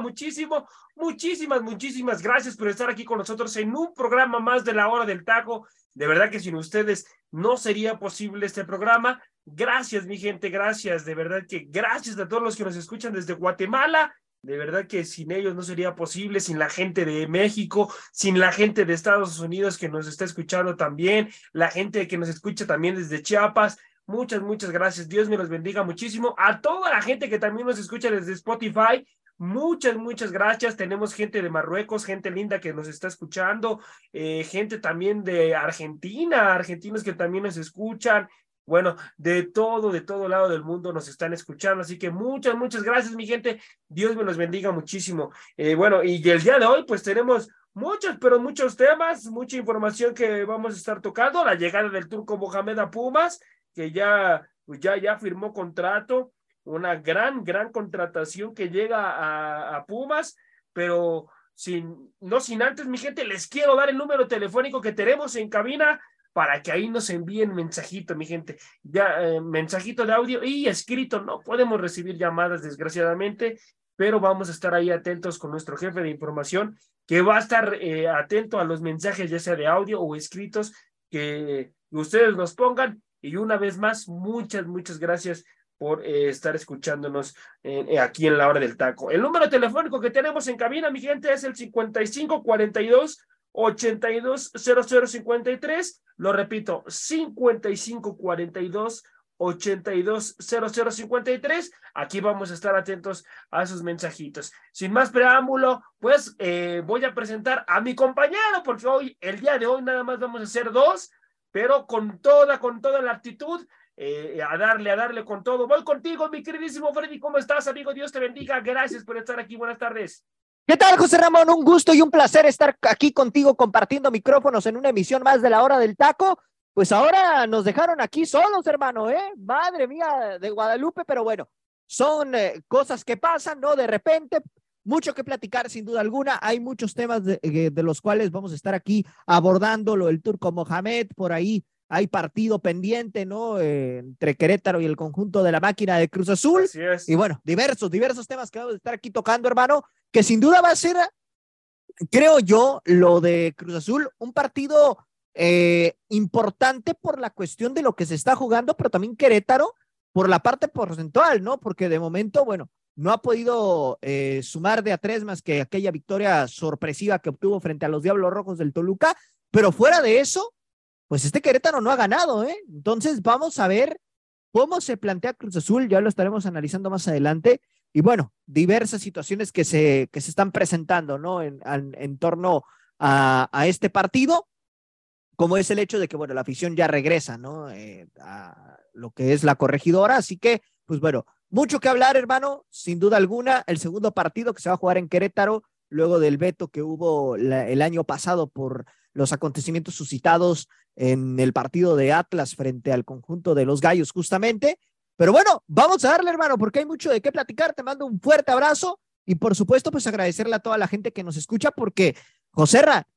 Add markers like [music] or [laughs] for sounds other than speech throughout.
Muchísimo. Muchísimas, muchísimas gracias por estar aquí con nosotros en un programa más de la hora del taco. De verdad que sin ustedes no sería posible este programa. Gracias, mi gente, gracias. De verdad que gracias a todos los que nos escuchan desde Guatemala. De verdad que sin ellos no sería posible, sin la gente de México, sin la gente de Estados Unidos que nos está escuchando también, la gente que nos escucha también desde Chiapas. Muchas, muchas gracias. Dios me los bendiga muchísimo. A toda la gente que también nos escucha desde Spotify, Muchas, muchas gracias. Tenemos gente de Marruecos, gente linda que nos está escuchando, eh, gente también de Argentina, argentinos que también nos escuchan. Bueno, de todo, de todo lado del mundo nos están escuchando. Así que muchas, muchas gracias, mi gente. Dios me los bendiga muchísimo. Eh, bueno, y el día de hoy, pues tenemos muchos, pero muchos temas, mucha información que vamos a estar tocando. La llegada del turco Mohamed a Pumas, que ya, pues ya, ya firmó contrato una gran, gran contratación que llega a, Pumas, pero sin, no sin antes, mi gente, les quiero dar el número telefónico que tenemos en cabina para que ahí nos envíen mensajito, mi gente, ya eh, mensajito de audio y escrito, no podemos recibir llamadas desgraciadamente, pero vamos a estar ahí atentos con nuestro jefe de información que va a estar eh, atento a los mensajes ya sea de audio o escritos que ustedes nos pongan. Y una vez más, muchas, muchas gracias por eh, estar escuchándonos eh, aquí en la hora del taco. El número telefónico que tenemos en cabina, mi gente, es el 5542 820053. Lo repito, 5542 820053. Aquí vamos a estar atentos a sus mensajitos. Sin más preámbulo, pues eh, voy a presentar a mi compañero, porque hoy, el día de hoy, nada más vamos a hacer dos, pero con toda, con toda la actitud eh, a darle, a darle con todo. Voy contigo, mi queridísimo Freddy. ¿Cómo estás, amigo? Dios te bendiga. Gracias por estar aquí. Buenas tardes. ¿Qué tal, José Ramón? Un gusto y un placer estar aquí contigo compartiendo micrófonos en una emisión más de la hora del taco. Pues ahora nos dejaron aquí solos, hermano, ¿eh? Madre mía de Guadalupe, pero bueno, son eh, cosas que pasan, ¿no? De repente, mucho que platicar, sin duda alguna. Hay muchos temas de, eh, de los cuales vamos a estar aquí abordando, lo del turco Mohamed, por ahí hay partido pendiente, ¿no? Eh, entre Querétaro y el conjunto de la máquina de Cruz Azul. Y bueno, diversos, diversos temas que vamos a estar aquí tocando, hermano, que sin duda va a ser, creo yo, lo de Cruz Azul, un partido eh, importante por la cuestión de lo que se está jugando, pero también Querétaro por la parte porcentual, ¿no? Porque de momento, bueno, no ha podido eh, sumar de a tres más que aquella victoria sorpresiva que obtuvo frente a los Diablos Rojos del Toluca, pero fuera de eso, pues este Querétaro no ha ganado, ¿eh? Entonces vamos a ver cómo se plantea Cruz Azul, ya lo estaremos analizando más adelante. Y bueno, diversas situaciones que se, que se están presentando, ¿no? En, en, torno a, a, este partido, como es el hecho de que, bueno, la afición ya regresa, ¿no? Eh, a lo que es la corregidora. Así que, pues bueno, mucho que hablar, hermano, sin duda alguna. El segundo partido que se va a jugar en Querétaro, luego del veto que hubo el año pasado por los acontecimientos suscitados en el partido de Atlas frente al conjunto de los Gallos, justamente. Pero bueno, vamos a darle, hermano, porque hay mucho de qué platicar. Te mando un fuerte abrazo y por supuesto, pues agradecerle a toda la gente que nos escucha, porque, Joserra,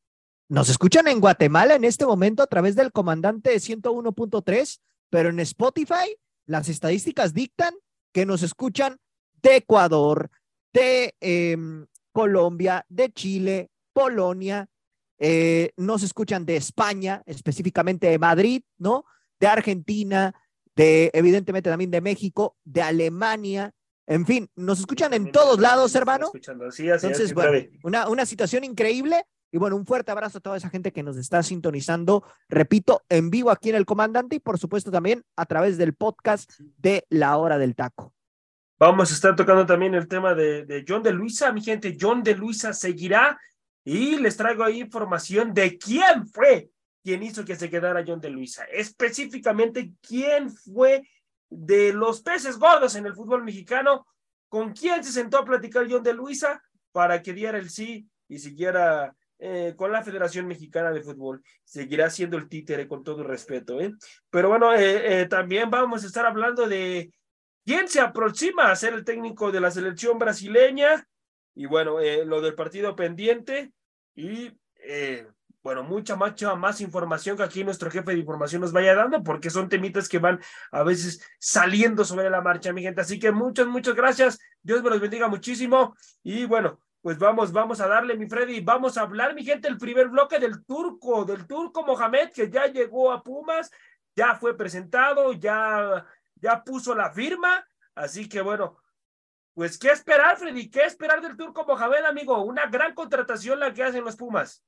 nos escuchan en Guatemala en este momento a través del comandante 101.3, pero en Spotify las estadísticas dictan que nos escuchan de Ecuador, de em, Colombia, de Chile, Polonia, eh, nos escuchan de España, específicamente de Madrid, ¿no? De Argentina, de evidentemente también de México, de Alemania, en fin, nos escuchan en todos lados, hermano. Entonces, bueno, una, una situación increíble. Y bueno, un fuerte abrazo a toda esa gente que nos está sintonizando, repito, en vivo aquí en El Comandante y por supuesto también a través del podcast de La Hora del Taco. Vamos a estar tocando también el tema de, de John de Luisa, mi gente. John de Luisa seguirá y les traigo ahí información de quién fue quien hizo que se quedara John de Luisa. Específicamente, quién fue de los peces gordos en el fútbol mexicano, con quién se sentó a platicar John de Luisa para que diera el sí y siguiera eh, con la Federación Mexicana de Fútbol. Seguirá siendo el títere con todo respeto. ¿eh? Pero bueno, eh, también vamos a estar hablando de quién se aproxima a ser el técnico de la selección brasileña y bueno, lo del partido pendiente y bueno, mucha, mucha más información que aquí nuestro jefe de información nos vaya dando, porque son temitas que van a veces saliendo sobre la marcha, mi gente. Así que muchas, muchas gracias. Dios me los bendiga muchísimo. Y bueno, pues vamos, vamos a darle, mi Freddy, vamos a hablar, mi gente, el primer bloque del turco, del turco Mohamed, que ya llegó a Pumas, ya fue presentado, ya, ya puso la firma. Así que bueno, pues, ¿qué esperar, Freddy? ¿Qué esperar del turco Mohamed, amigo? Una gran contratación la que hacen los Pumas.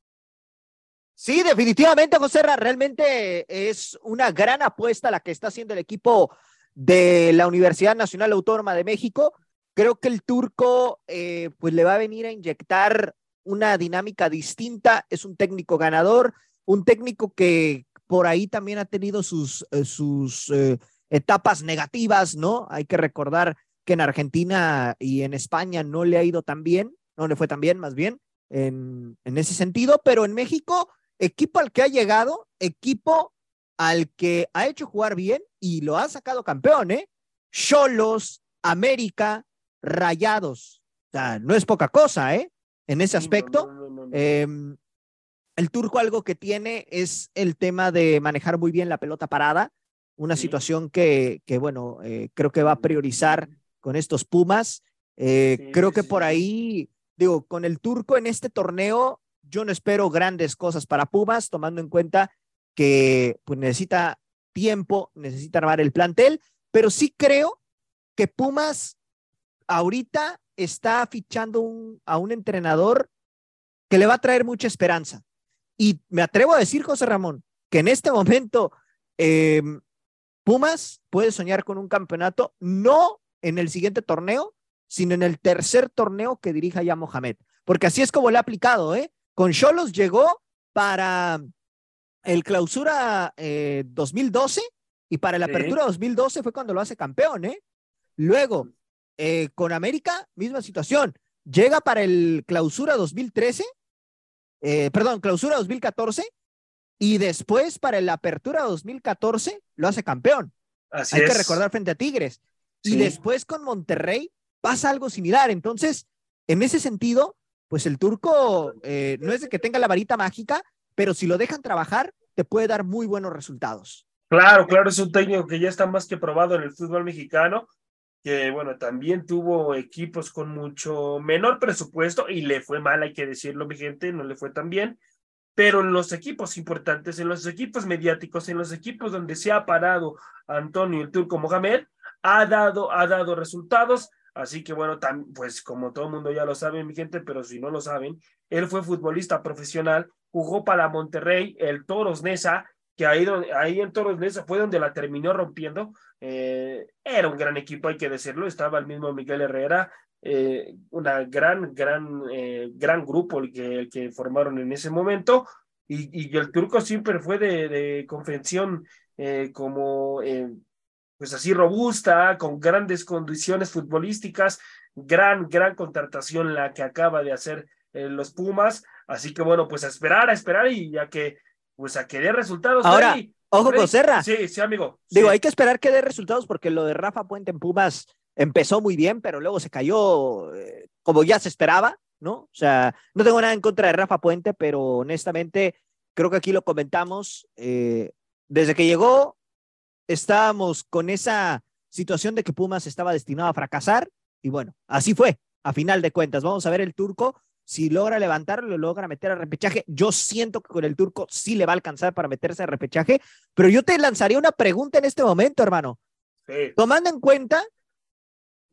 Sí, definitivamente, José realmente es una gran apuesta la que está haciendo el equipo de la Universidad Nacional Autónoma de México. Creo que el turco eh, pues le va a venir a inyectar una dinámica distinta. Es un técnico ganador, un técnico que por ahí también ha tenido sus, eh, sus eh, etapas negativas, ¿no? Hay que recordar que en Argentina y en España no le ha ido tan bien, no le fue tan bien más bien en, en ese sentido, pero en México equipo al que ha llegado, equipo al que ha hecho jugar bien y lo ha sacado campeón, ¿eh? Cholos, América, Rayados. O sea, no es poca cosa, ¿eh? En ese aspecto. Em, el turco algo que tiene es el tema de manejar muy bien la pelota parada, una situación que, que bueno, eh, creo que va a priorizar con estos Pumas. Eh, creo que por ahí, digo, con el turco en este torneo, yo no espero grandes cosas para Pumas, tomando en cuenta que pues, necesita tiempo, necesita armar el plantel, pero sí creo que Pumas ahorita está fichando a un entrenador que le va a traer mucha esperanza. Y me atrevo a decir, José Ramón, que en este momento em, Pumas puede soñar con un campeonato, no en el siguiente torneo, sino en el tercer torneo que dirija ya Mohamed, porque así es como le ha aplicado, ¿eh? Con Cholos llegó para el clausura 2012 eh, y para la apertura 2012 fue cuando lo hace campeón, ¿eh? Luego, eh, con América, misma situación. Llega para el clausura 2013, eh, perdón, clausura 2014 y después para la apertura 2014 lo hace campeón. Así Hay que recordar frente a Tigres. Y después con Monterrey pasa algo similar. Entonces, en ese sentido, pues el turco eh, no es de que tenga la varita mágica, pero si lo dejan trabajar, te puede dar muy buenos resultados. Claro, claro, es un técnico que ya está más que probado en el fútbol mexicano, que bueno, también tuvo equipos con mucho menor presupuesto y le fue mal, hay que decirlo, mi gente, no le fue tan bien, pero en los equipos importantes, en los equipos mediáticos, en los equipos donde se ha parado Antonio el Turco Mohamed, ha dado, ha dado resultados, Así que bueno, pues como todo el mundo ya lo sabe, mi gente, pero si no lo saben, él fue futbolista profesional, jugó para Monterrey, el Toros Nesa, que ahí, ahí en Toros Nesa fue donde la terminó rompiendo. Eh, era un gran equipo, hay que decirlo, estaba el mismo Miguel Herrera, eh, una gran, gran, eh, gran grupo el que, el que formaron en ese momento. Y, y el turco siempre fue de, de confección como pues así robusta, con grandes condiciones futbolísticas, gran, gran contratación la que acaba de hacer eh, los Pumas, así que bueno, pues a esperar, a esperar y ya que, pues a que dé resultados. Ahora, ojo con Serra. Sí, sí, amigo. Digo, hay que esperar que dé resultados porque lo de Rafa Puente en Pumas empezó muy bien, pero luego se cayó eh, como ya se esperaba, ¿no? O sea, no tengo nada en contra de Rafa Puente, pero honestamente creo que aquí lo comentamos. Eh, desde que llegó, estábamos con esa situación de que Pumas estaba destinado a fracasar y bueno, así fue, a final de cuentas. Vamos a ver el turco si logra levantarlo, lo logra meter a repechaje. Yo siento que con el turco sí le va a alcanzar para meterse a repechaje, pero yo te lanzaría una pregunta en este momento, hermano. Tomando en cuenta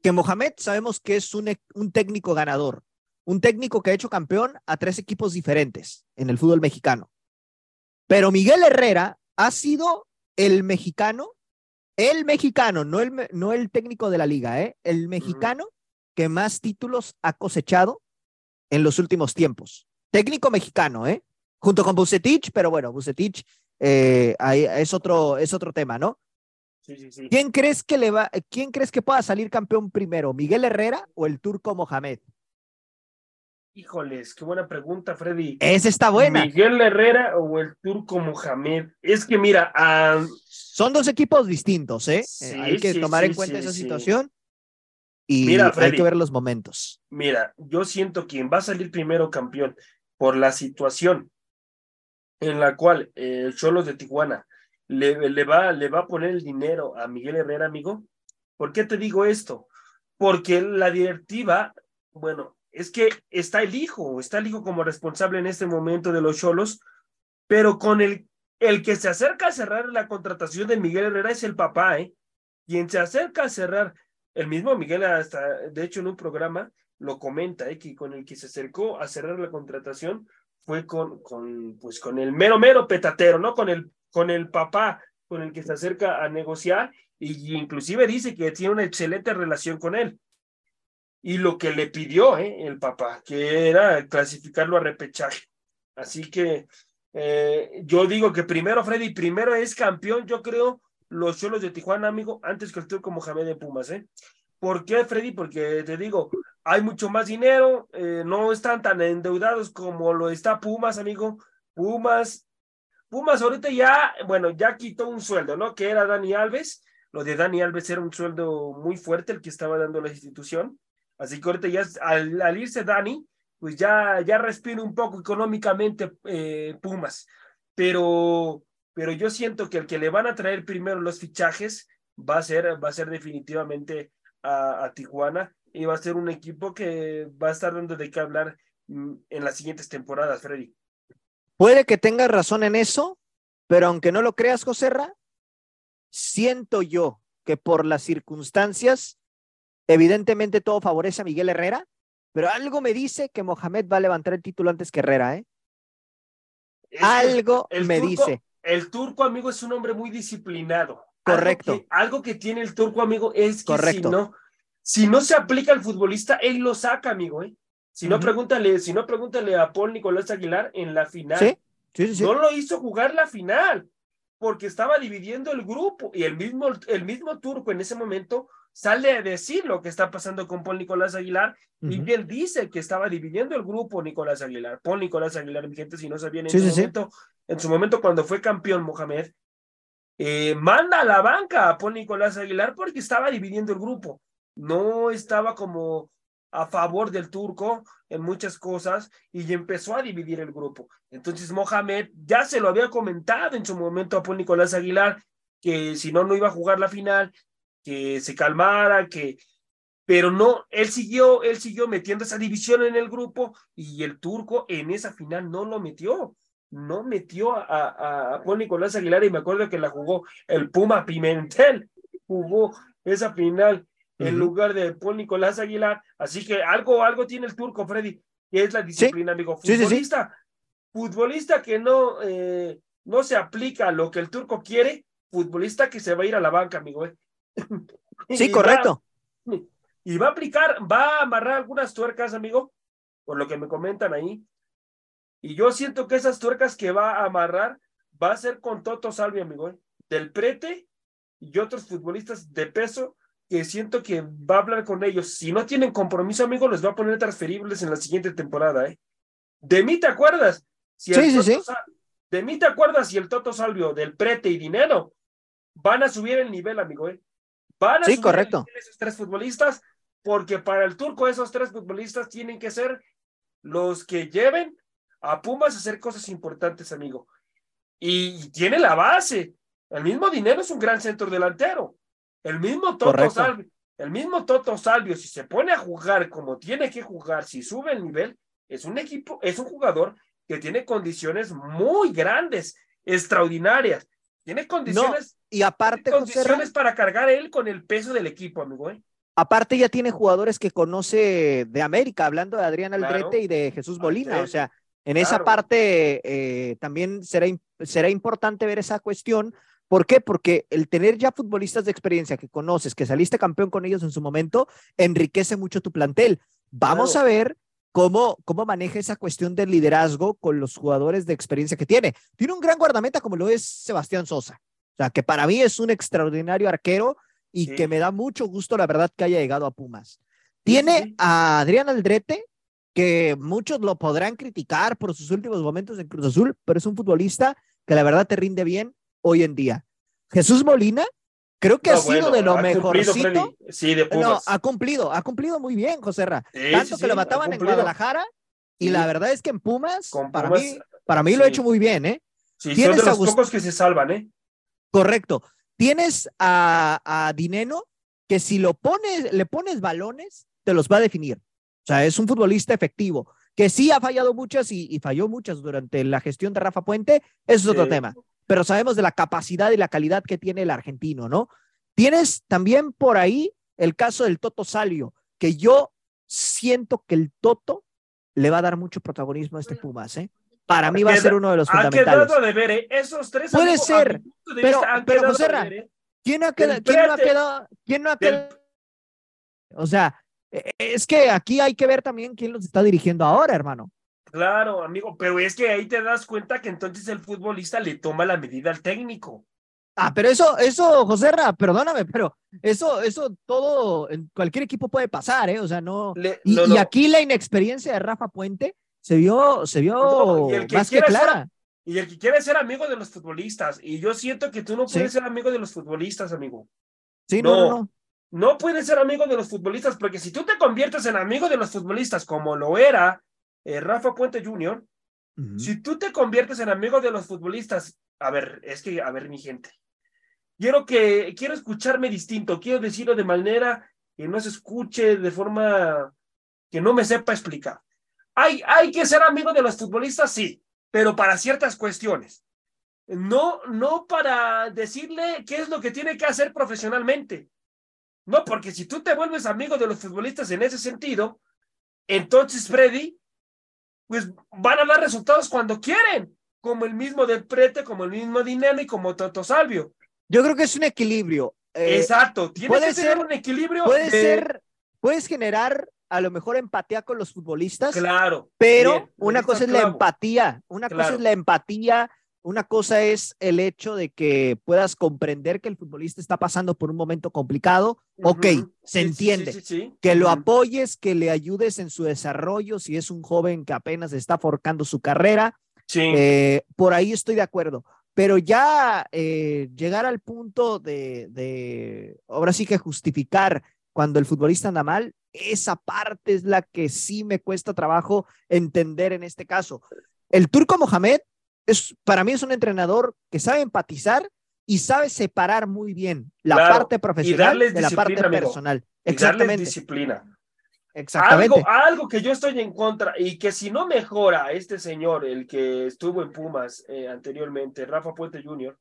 que Mohamed sabemos que es un, un técnico ganador, un técnico que ha hecho campeón a tres equipos diferentes en el fútbol mexicano. Pero Miguel Herrera ha sido el mexicano, el mexicano, no el, no el técnico de la liga, ¿eh? el mexicano que más títulos ha cosechado en los últimos tiempos. Técnico mexicano, ¿eh? junto con Bucetich, pero bueno, Bucetich eh, ahí es otro, es otro tema, ¿no? Sí, sí, sí. ¿Quién crees que le va, quién crees que pueda salir campeón primero, Miguel Herrera o el turco Mohamed? Híjoles, qué buena pregunta, Freddy. Esa está buena. ¿Miguel Herrera o el turco Mohamed? Es que mira, son dos equipos distintos, ¿eh? Sí, hay que sí, tomar en cuenta esa situación y Mira, hay Freddy. que ver los momentos. mira, yo siento quien va a salir primero campeón por la situación en la cual eh, Cholos de Tijuana le, le, va, le va a poner el dinero a Miguel Herrera, amigo. ¿Por qué te digo esto? Porque la directiva, bueno, es que está el hijo, está el hijo como responsable en este momento de los Cholos, pero con el, el que se acerca a cerrar la contratación de Miguel Herrera es el papá, ¿eh? Quien se acerca a cerrar, el mismo Miguel, hasta, de hecho, en un programa lo comenta, ¿eh? Que con el que se acercó a cerrar la contratación fue con, con, pues, con el mero, mero petatero, ¿no? Con el, con el papá con el que se acerca a negociar y inclusive dice que tiene una excelente relación con él. Y lo que le pidió ¿eh? el papá, que era clasificarlo a repechaje. Así que eh, yo digo que primero, Freddy, primero es campeón, yo creo, los Cholos de Tijuana, amigo, antes que el turco Mohamed de Pumas, ¿eh? ¿Por qué, Freddy? Porque te digo, hay mucho más dinero, eh, no están tan endeudados como lo está Pumas, amigo. Pumas, Pumas ahorita ya, bueno, ya quitó un sueldo, ¿no? Que era Dani Alves. Lo de Dani Alves era un sueldo muy fuerte el que estaba dando la institución. Así que ahorita ya, al, al irse Dani, pues ya, ya respira un poco económicamente eh, Pumas. Pero, pero yo siento que el que le van a traer primero los fichajes va a ser, va a ser definitivamente a, a Tijuana y va a ser un equipo que va a estar dando de qué hablar mm, en las siguientes temporadas, Freddy. Puede que tengas razón en eso, pero aunque no lo creas, Joserra, siento yo que por las circunstancias, evidentemente todo favorece a Miguel Herrera, pero algo me dice que Mohamed va a levantar el título antes que Herrera, ¿eh? Es Algo el me turco- dice. El turco, amigo, es un hombre muy disciplinado. Correcto. Algo que, algo que tiene el turco, amigo, es que Correcto. si no, si no se aplica al futbolista, él lo saca, amigo, ¿eh? Si no, pregúntale, si no, pregúntale a Paul Nicolás Aguilar en la final. Sí, sí, sí. sí. No lo hizo jugar la final, porque estaba dividiendo el grupo, y el mismo, el mismo turco en ese momento sale a decir lo que está pasando con Paul Nicolás Aguilar, y bien dice que estaba dividiendo el grupo Nicolás Aguilar. Paul Nicolás Aguilar, mi gente, si no sabían en Sí, su sí, sí. momento, en su momento cuando fue campeón Mohamed, eh, manda a la banca a Paul Nicolás Aguilar porque estaba dividiendo el grupo. No estaba como a favor del turco en muchas cosas y empezó a dividir el grupo. Entonces Mohamed ya se lo había comentado en su momento a Paul Nicolás Aguilar que si no, no iba a jugar la final, que se calmara, que... Pero no, él siguió, él siguió metiendo esa división en el grupo y el turco en esa final no lo metió no metió a, a, a Juan Nicolás Aguilar y me acuerdo que la jugó el Puma Pimentel, jugó esa final en Ujú. lugar de Paul Nicolás Aguilar, así que algo, algo tiene el turco, Freddy, que es la disciplina, amigo. Sí, sí, sí. Futbolista, futbolista que no, eh, no se aplica a lo que el turco quiere, futbolista que se va a ir a la banca, amigo. ¿eh? [laughs] Sí, va- correcto. y va a aplicar, va a amarrar algunas tuercas, amigo, por lo que me comentan ahí. Y yo siento que esas tuercas que va a amarrar va a ser con Toto Salvi, amigo, ¿eh? del Prete y otros futbolistas de peso que siento que va a hablar con ellos. Si no tienen compromiso, amigo, les va a poner transferibles en la siguiente temporada, ¿eh? De mí te acuerdas. Si Sí, sí, sí. De mí te acuerdas si el Toto Salvio, del Prete y Dinero van a subir el nivel, amigo, ¿eh? Van a Sí, correcto. esos tres futbolistas, porque para el turco esos tres futbolistas tienen que ser los que lleven a Pumas a hacer cosas importantes, amigo. Y, y tiene la base. El mismo dinero es un gran centro delantero. El mismo Toto Correcto. Salvio, el mismo Toto Salvio, si se pone a jugar como tiene que jugar, si sube el nivel, es un equipo, es un jugador que tiene condiciones muy grandes, extraordinarias. Tiene condiciones, Y aparte, tiene condiciones para cargar él con el peso del equipo, amigo. ¿eh? aparte ya tiene jugadores que conoce de América, hablando de Adrián Claro. Aldrete y de Jesús Molina. O sea, en esa parte eh, también será, será importante ver esa cuestión. ¿Por qué? Porque el tener ya futbolistas de experiencia que conoces, que saliste campeón con ellos en su momento, enriquece mucho tu plantel. Vamos Claro. a ver cómo, cómo maneja esa cuestión del liderazgo con los jugadores de experiencia que tiene. Tiene un gran guardameta como lo es Sebastián Sosa, o sea, que para mí es un extraordinario arquero y que me da mucho gusto, la verdad, que haya llegado a Pumas. Tiene a Adrián Aldrete, que muchos lo podrán criticar por sus últimos momentos en Cruz Azul, pero es un futbolista que la verdad te rinde bien hoy en día. Jesús Molina, creo que ha sido de lo mejorcito. sí, de Pumas. No, ha cumplido, ha cumplido muy bien, José Ra. Tanto que lo mataban en Guadalajara y la verdad es que en Pumas, para mí, para mí lo ha hecho muy bien, ¿eh? Sí, son de los pocos que se salvan, ¿eh? Correcto. Tienes a, a Dineno que si lo pones, le pones balones, te los va a definir. O sea, es un futbolista efectivo, que sí ha fallado muchas y, falló muchas durante la gestión de Rafa Puente, eso es otro tema. Pero sabemos de la capacidad y la calidad que tiene el argentino, ¿no? Tienes también por ahí el caso del Toto Salio, que yo siento que el Toto le va a dar mucho protagonismo a este Pumas, ¿eh? Para mí va a ser uno de los fundamentales. de ver, ¿eh? Esos tres Puede ser, pero, pero José ¿eh? ¿quién, ha quedado, ¿quién no ha quedado? ¿Quién no ha quedado? O sea, e, es que aquí hay que ver también quién los está dirigiendo ahora, hermano. Claro, amigo, pero es que ahí te das cuenta que entonces el futbolista le toma la medida al técnico. Ah, pero eso, eso, José Ra, perdóname, pero eso, eso todo en cualquier equipo puede pasar, ¿eh? O sea, no. y, aquí la inexperiencia de Rafa Puente se vio, se vio más que clara. y el que quiere ser amigo de los futbolistas. Y yo siento que tú no puedes ser amigo de los futbolistas, amigo. Sí, no, no, no. puedes ser amigo de los futbolistas, porque si tú te conviertes en amigo de los futbolistas, como lo era eh, Rafa Puente Jr., si tú te conviertes en amigo de los futbolistas, a ver, es que, a ver, mi gente, quiero que, quiero escucharme distinto, quiero decirlo de manera que no se escuche de forma que no me sepa explicar. Hay, hay que ser amigo de los futbolistas, sí, pero para ciertas cuestiones. No, no para decirle qué es lo que tiene que hacer profesionalmente. No, porque si tú te vuelves amigo de los futbolistas en ese sentido, entonces, Freddy, pues van a dar resultados cuando quieren, como el mismo de Prete, como el mismo Dinero y como Toto Salvio. Yo creo que es un equilibrio. Eh, Exacto, tiene que ser un equilibrio. Puede ser, puedes generar a lo mejor empatía con los futbolistas. Claro. Pero una cosa es la empatía, una cosa es la empatía, una cosa es el hecho de que puedas comprender que el futbolista está pasando por un momento complicado. Ok, se entiende. que lo apoyes, que le ayudes en su desarrollo, si es un joven que apenas está forjando su carrera. Eh, por ahí estoy de acuerdo. Pero ya eh, llegar al punto de, de, ahora sí que justificar cuando el futbolista anda mal, esa parte es la que sí me cuesta trabajo entender en este caso. El turco Mohamed es, para mí es un entrenador que sabe empatizar y sabe separar muy bien la parte profesional de la parte personal. Exactamente. disciplina. Exactamente. Algo, algo, que yo estoy en contra y que si no mejora este señor, el que estuvo en Pumas eh, anteriormente, Rafa Puente Jr.,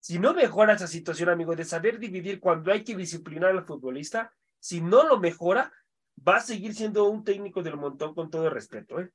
si no mejora esa situación, amigo, de saber dividir cuando hay que disciplinar al futbolista, si no lo mejora, va a seguir siendo un técnico del montón con todo respeto. ¿eh?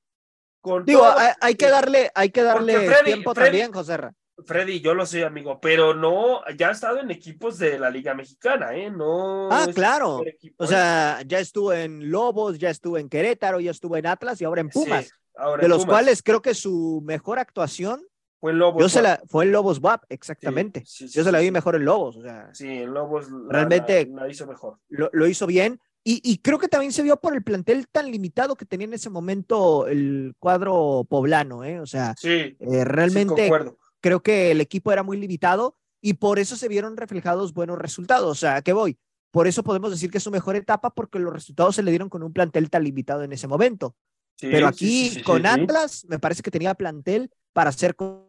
Digo, hay, que darle, hay que darle tiempo también, José Freddy, yo lo sé, amigo, pero no, ya ha estado en equipos de la Liga Mexicana, ¿eh? No. Ah, claro. o sea, ya estuvo en Lobos, ya estuvo en Querétaro, ya estuvo en Atlas y ahora en Pumas. de los cuales creo que su mejor actuación fue en Lobos. Yo se la, fue en Lobos WAP, exactamente. yo se la vi mejor en Lobos. O sea, sí, en Lobos realmente la, hizo mejor. Lo, hizo bien. Y, y, creo que también se vio por el plantel tan limitado que tenía en ese momento el cuadro poblano, ¿eh? O sea, sí, eh, realmente creo que el equipo era muy limitado y por eso se vieron reflejados buenos resultados. O sea, ¿qué voy? Por eso podemos decir que es su mejor etapa porque los resultados se le dieron con un plantel tan limitado en ese momento. Pero aquí con Atlas me parece que tenía plantel para hacer con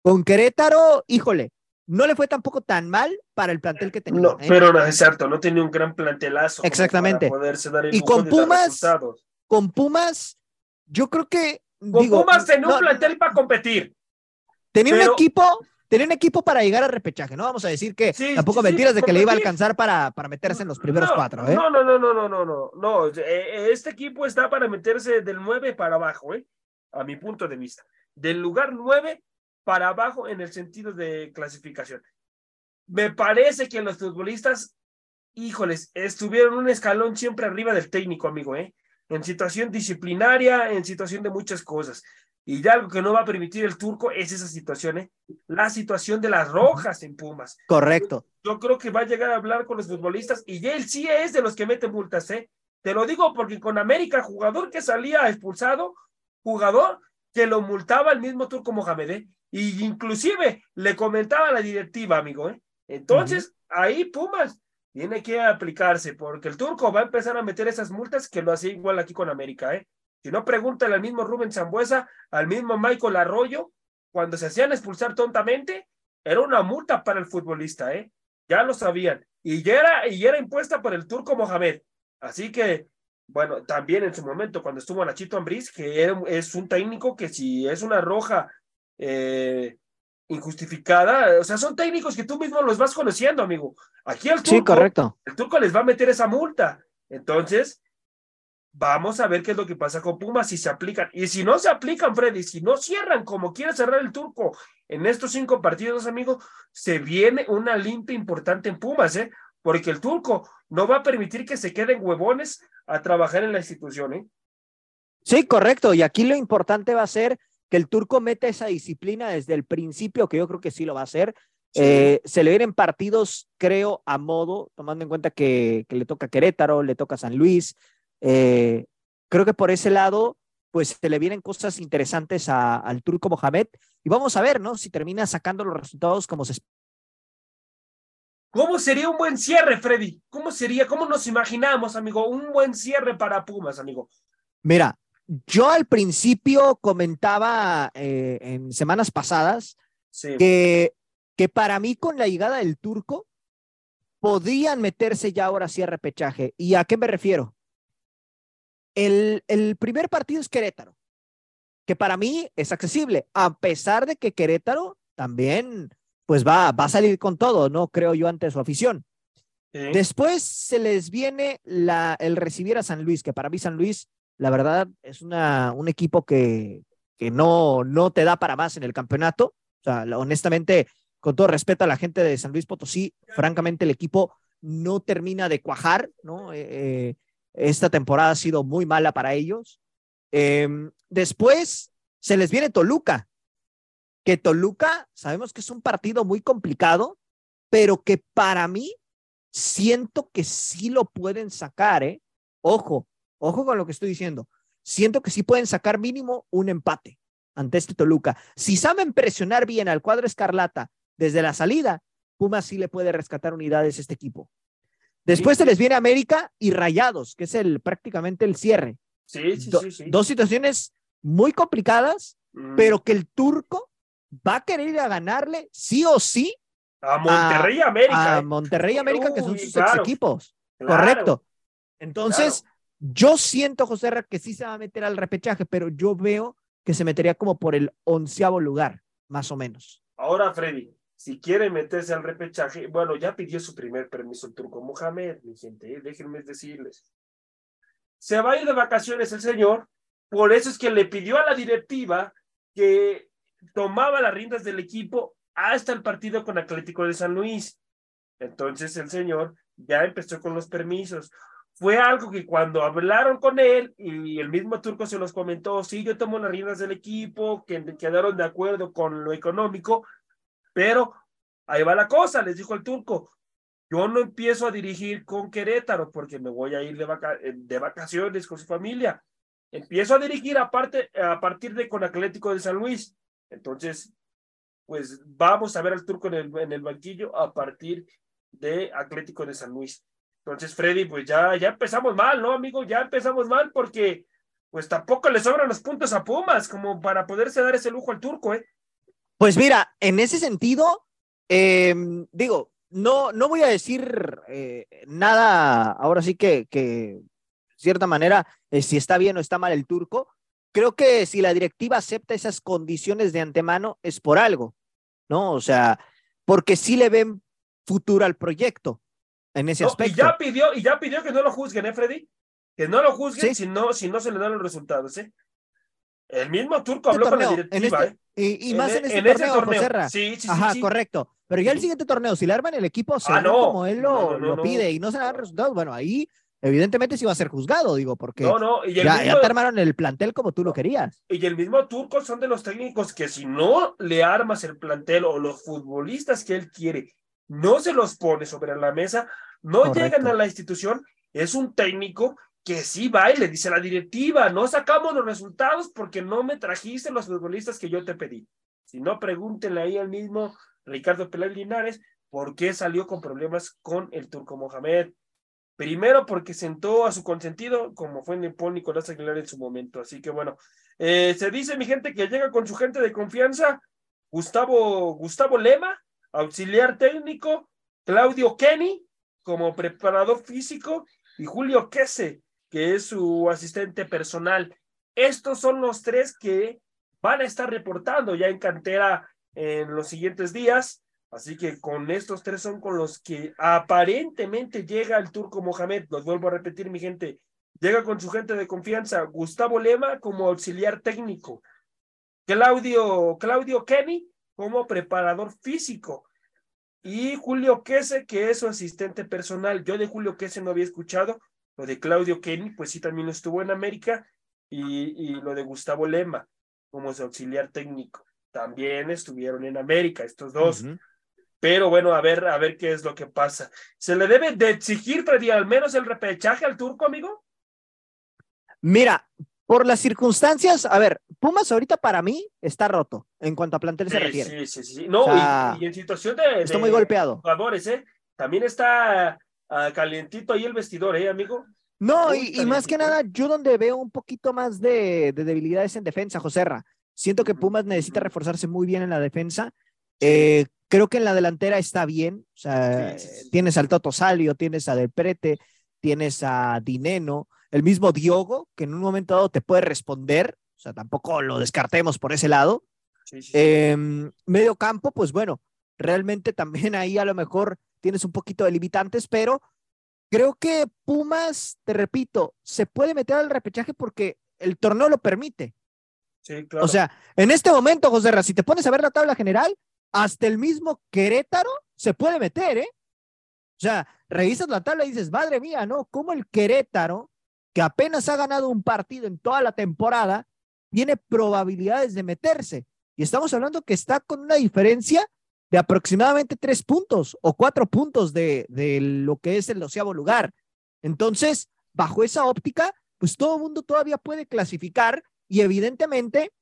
con Querétaro, híjole, no le fue tampoco tan mal para el plantel que tenía. No, ¿eh? pero no, es cierto, no tenía un gran plantelazo. Exactamente. y con Pumas, con Pumas, yo creo que. Con Pumas tenía un plantel para competir. Tenía un equipo, tenía un equipo para llegar al repechaje, ¿no? Vamos a decir que tampoco mentiras de que le iba a alcanzar para, para meterse en los primeros cuatro, ¿eh? No, no, no, no, no, no, no, no. Eh, este equipo está para meterse del 9 para abajo, ¿eh? A mi punto de vista. Del lugar 9 para abajo en el sentido de clasificación. Me parece que los futbolistas, híjoles, estuvieron un escalón siempre arriba del técnico, amigo, ¿eh? en situación disciplinaria, en situación de muchas cosas. Y ya algo que no va a permitir el turco es esa situación, ¿eh? La situación de las rojas en Pumas. Correcto. Yo, creo que va a llegar a hablar con los futbolistas y él sí es de los que mete multas, ¿eh? Te lo digo porque con América, jugador que salía expulsado, jugador que lo multaba el mismo turco Mohamed, ¿eh? Y inclusive le comentaba a la directiva, amigo, ¿eh? Entonces, ahí Pumas tiene que aplicarse porque el turco va a empezar a meter esas multas que lo hacía igual aquí con América, ¿eh? Si no, pregúntale al mismo Rubén Zambuesa, al mismo Michael Arroyo, cuando se hacían expulsar tontamente, era una multa para el futbolista, ¿eh? Ya lo sabían. Y ya era, y era impuesta por el turco Mohamed. Así que, bueno, también en su momento, cuando estuvo Nachito Ambriz, que es un técnico que si es una roja eh, injustificada, o sea, son técnicos que tú mismo los vas conociendo, amigo. Aquí el turco, sí, correcto. el turco les va a meter esa multa. Entonces, Vamos a ver qué es lo que pasa con Pumas, si se aplican. Y si no se aplican, Freddy, si no cierran como quiere cerrar el turco en estos cinco partidos, amigo, se viene una limpia importante en Pumas, ¿eh? Porque el turco no va a permitir que se queden huevones a trabajar en la institución, ¿eh? Sí, correcto. Y aquí lo importante va a ser que el turco meta esa disciplina desde el principio, que yo creo que sí lo va a hacer. Eh, se le vienen partidos, creo, a modo, tomando en cuenta que, que, le toca Querétaro, le toca San Luis, eh, creo que por ese lado, pues se le vienen cosas interesantes al turco Mohamed y vamos a ver, ¿no? Si termina sacando los resultados como se ¿Cómo sería un buen cierre, Freddy? ¿Cómo sería, cómo nos imaginamos, amigo, un buen cierre para Pumas, amigo? Mira, yo al principio comentaba eh, en semanas pasadas que, que para mí con la llegada del turco podían meterse ya ahora sí a repechaje. ¿Y a qué me refiero? El, primer partido es Querétaro, que para mí es accesible, a pesar de que Querétaro también pues va, va a salir con todo, ¿no? Creo yo ante su afición. Después se les viene la, el recibir a San Luis, que para mí San Luis, la verdad, es una, un equipo que, que no, no te da para más en el campeonato. O sea, honestamente, con todo respeto a la gente de San Luis Potosí, francamente el equipo no termina de cuajar, ¿no? Eh, eh esta temporada ha sido muy mala para ellos. Em, después se les viene Toluca, que Toluca sabemos que es un partido muy complicado, pero que para mí siento que sí lo pueden sacar, ¿eh? Ojo, ojo con lo que estoy diciendo. Siento que sí pueden sacar mínimo un empate ante este Toluca. Si saben presionar bien al cuadro escarlata desde la salida, Pumas sí le puede rescatar unidades a este equipo. Después se les viene América y Rayados, que es el prácticamente el cierre. Sí, sí, sí, Dos situaciones muy complicadas, mm. pero que el turco va a querer ir a ganarle sí o sí a Monterrey América. A ¿eh? Monterrey América, que son sus ex equipos. Correcto. Entonces, yo siento, José que sí se va a meter al repechaje, pero yo veo que se metería como por el onceavo lugar, más o menos. Ahora, Freddy, si quiere meterse al repechaje, bueno, ya pidió su primer permiso el turco Mohamed, mi gente, ¿eh? déjenme decirles. Se va a ir de vacaciones el señor, por eso es que le pidió a la directiva que tomaba las riendas del equipo hasta el partido con Atlético de San Luis. Entonces el señor ya empezó con los permisos. Fue algo que cuando hablaron con él y el mismo turco se los comentó, sí, yo tomo las riendas del equipo, que quedaron de acuerdo con lo económico, pero ahí va la cosa, les dijo el turco. Yo no empiezo a dirigir con Querétaro porque me voy a ir de, vacaciones con su familia. Empiezo a dirigir aparte, a partir de con Atlético de San Luis. Entonces, pues vamos a ver al turco en el, en el banquillo a partir de Atlético de San Luis. Entonces, Freddy, pues ya, ya empezamos mal, ¿no, amigo? Ya empezamos mal porque pues tampoco le sobran los puntos a Pumas como para poderse dar ese lujo al turco, ¿eh? Pues mira, en ese sentido, em, digo, no, no voy a decir eh, nada, ahora sí que, que cierta manera, eh, si está bien o está mal el turco. Creo que si la directiva acepta esas condiciones de antemano es por algo, ¿no? O sea, porque sí le ven futuro al proyecto en ese aspecto. Y ya pidió, y ya pidió que no lo juzguen, ¿eh, Freddy? Que no lo juzguen si, no, si no se le dan los resultados, ¿eh? El mismo turco habló con la directiva, este, ¿eh? Y, más en, este, este torneo, Sí, sí, Ajá, correcto. Pero ya el siguiente torneo, si le arman el equipo, ah, como él lo, pide y no se le dan resultados, bueno, ahí evidentemente sí va a ser juzgado, digo, porque No, no, y ya, mismo- ya te armaron el plantel como tú lo querías. Y el mismo Turco son de los técnicos que si no le armas el plantel o los futbolistas que él quiere, no se los pone sobre la mesa, no Correcto. llegan a la institución, es un técnico que sí va y le dice a la directiva, no sacamos los resultados porque no me trajiste los futbolistas que yo te pedí. Si no, pregúntenle ahí al mismo Ricardo Peláez Linares por qué salió con problemas con el Turco Mohamed. Primero porque sentó a su consentido, como fue en el Paul Nicolás Aguilar en su momento. Así que bueno, eh, se dice, mi gente, que llega con su gente de confianza, Gustavo, Gustavo Lema, auxiliar técnico, Claudio Kenny como preparador físico y Julio Quese, que es su asistente personal. Estos son los tres que van a estar reportando ya en cantera en los siguientes días. Así que con estos tres son con los que aparentemente llega el turco Mohamed. Los vuelvo a repetir, mi gente. Llega con su gente de confianza, Gustavo Lema como auxiliar técnico, Claudio, Claudio Kenny como preparador físico y Julio Quese, que es su asistente personal. Yo de Julio Quese no había escuchado, lo de Claudio Kenny, pues sí, también estuvo en América, y, y lo de Gustavo Lema como su auxiliar técnico. También estuvieron en América, estos dos. Pero bueno, a ver, a ver qué es lo que pasa. ¿Se le debe de exigir, Freddy, al menos el repechaje al turco, amigo? Mira, por las circunstancias, a ver, Pumas ahorita para mí está roto en cuanto a plantel se Sí, refiere. sí, sí, sí. No, O sea, y, y en situación de, Está muy golpeado. jugadores, ¿eh? También está ah, calientito ahí el vestidor, ¿eh, amigo? No, y, y más que nada, yo donde veo un poquito más de, de debilidades en defensa, Joserra. Siento que Pumas necesita reforzarse muy bien en la defensa. Eh, creo que en la delantera está bien. O sea, Sí, sí, sí. tienes al Toto Salio, tienes a Del Prete, tienes a Dineno, el mismo Diogo, que en un momento dado te puede responder. O sea, tampoco lo descartemos por ese lado. Sí, sí, sí. Em, medio campo, pues bueno, realmente también ahí a lo mejor tienes un poquito de limitantes, pero creo que Pumas, te repito, se puede meter al repechaje porque el torneo lo permite. Sí, claro. O sea, en este momento, José Ra, si te pones a ver la tabla general, hasta el mismo Querétaro se puede meter, ¿eh? O sea, revisas la tabla y dices, madre mía, ¿no? ¿Cómo el Querétaro, que apenas ha ganado un partido en toda la temporada, tiene probabilidades de meterse? Y estamos hablando que está con una diferencia de aproximadamente tres puntos o cuatro puntos de, de lo que es el doceavo lugar. Entonces, bajo esa óptica, pues todo el mundo todavía puede clasificar y evidentemente,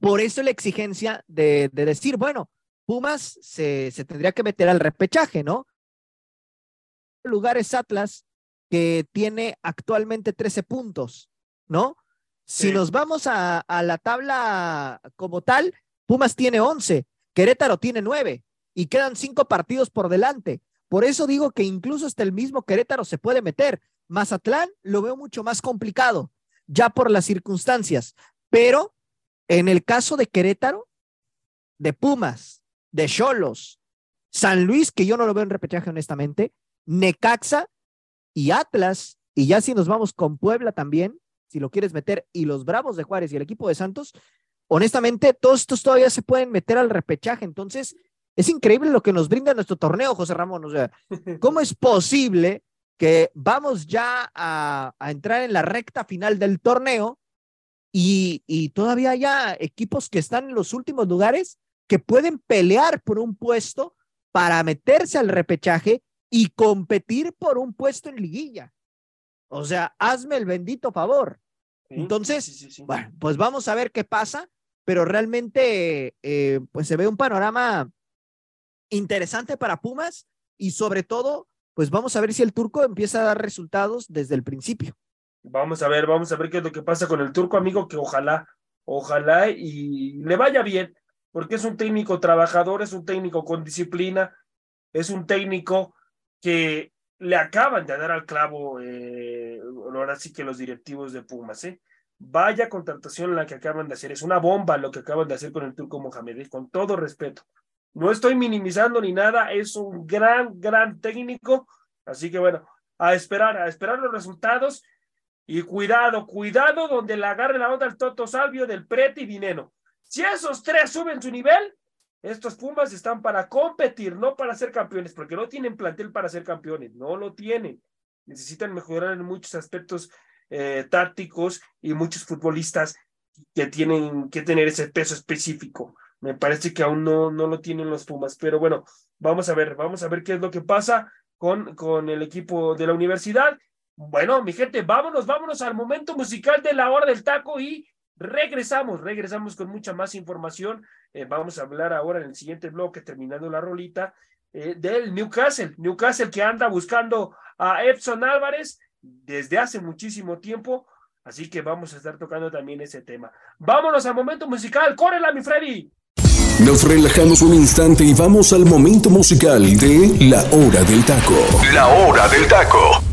por eso la exigencia de, de decir, bueno, Pumas se, se tendría que meter al repechaje, ¿no? El lugar es Atlas, que tiene actualmente 13 puntos, ¿no? Si Sí. nos vamos a, a la tabla como tal, Pumas tiene 11, Querétaro tiene 9 y quedan cinco partidos por delante. Por eso digo que incluso hasta el mismo Querétaro se puede meter. Mazatlán lo veo mucho más complicado, ya por las circunstancias. Pero en el caso de Querétaro, de Pumas, de Cholos, San Luis, que yo no lo veo en repechaje honestamente, Necaxa y Atlas, y ya si nos vamos con Puebla también, si lo quieres meter, y los Bravos de Juárez y el equipo de Santos, honestamente, todos estos todavía se pueden meter al repechaje. Entonces, es increíble lo que nos brinda nuestro torneo, José Ramón. O sea, [laughs] ¿cómo es posible que vamos ya a, a entrar en la recta final del torneo y, y todavía haya equipos que están en los últimos lugares que pueden pelear por un puesto para meterse al repechaje y competir por un puesto en liguilla? O sea, hazme el bendito favor. Sí, entonces, sí, sí, sí. Bueno, pues vamos a ver qué pasa, pero realmente eh, pues se ve un panorama interesante para Pumas y sobre todo, pues vamos a ver si el turco empieza a dar resultados desde el principio. Vamos a ver, vamos a ver qué es lo que pasa con el turco, amigo, que ojalá, ojalá y le vaya bien, porque es un técnico trabajador, es un técnico con disciplina, es un técnico que le acaban de dar al clavo, eh, ahora sí que los directivos de Pumas, ¿eh? Vaya contratación la que acaban de hacer, es una bomba lo que acaban de hacer con el turco Mohamed, ¿eh? con todo respeto. No estoy minimizando ni nada, es un gran, gran técnico, así que bueno, a esperar, a esperar los resultados y cuidado, cuidado donde le agarre la onda al Toto Salvio, del Prete y Dineno. Si esos tres suben su nivel, estos Pumas están para competir, no para ser campeones, porque no tienen plantel para ser campeones, no lo tienen. necesitan mejorar en muchos aspectos eh, tácticos y muchos futbolistas que tienen que tener ese peso específico. Me parece que aún no, no lo tienen los Pumas, pero bueno, vamos a ver, vamos a ver qué es lo que pasa con, con el equipo de la universidad. Bueno, mi gente, vámonos, vámonos al momento musical de la hora del taco y regresamos, regresamos con mucha más información. Eh, vamos a hablar ahora en el siguiente bloque, terminando la rolita, eh, del Newcastle, Newcastle que anda buscando a Epson Álvarez desde hace muchísimo tiempo, así que vamos a estar tocando también ese tema. Vámonos al momento musical, córrela mi Freddy. Nos relajamos un instante y vamos al momento musical de La Hora del Taco. La Hora del Taco.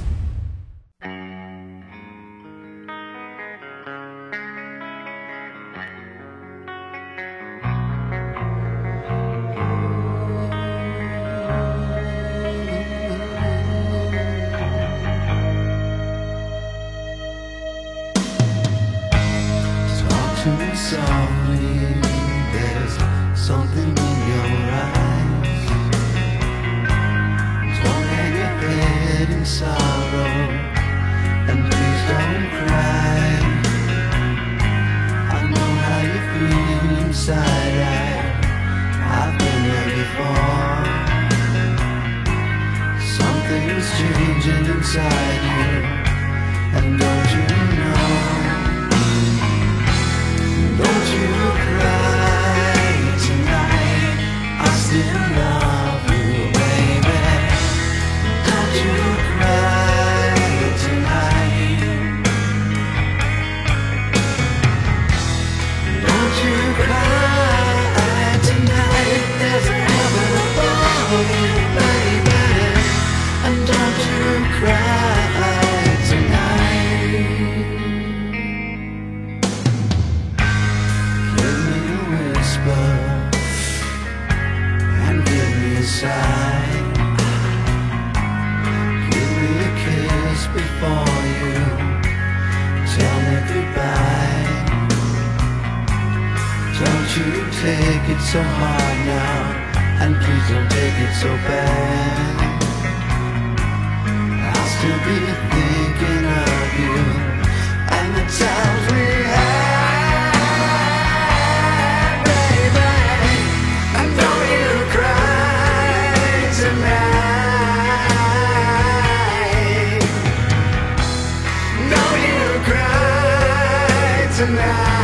tonight.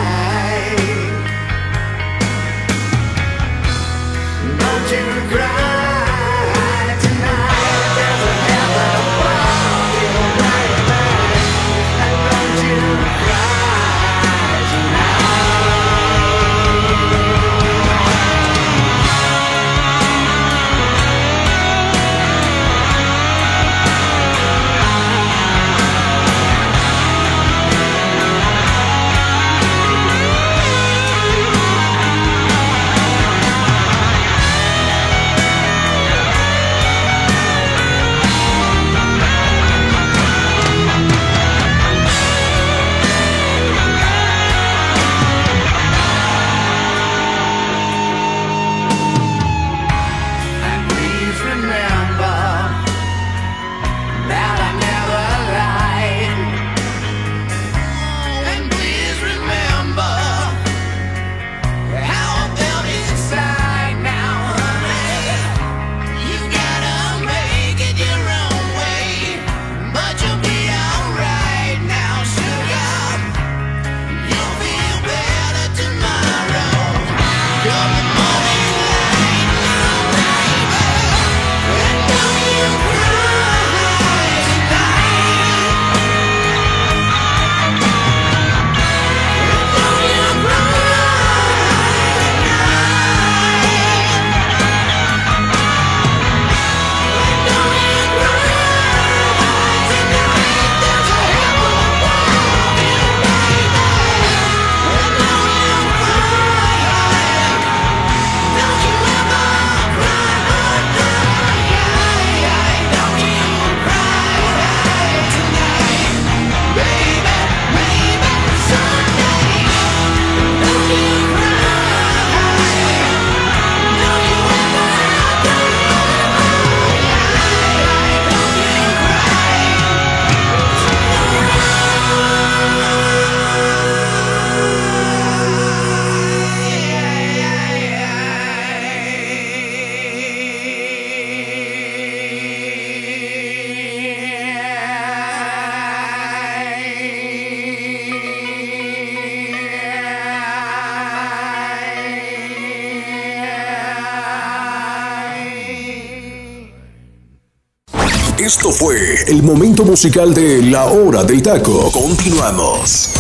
Momento musical de La Hora del Taco. Continuamos.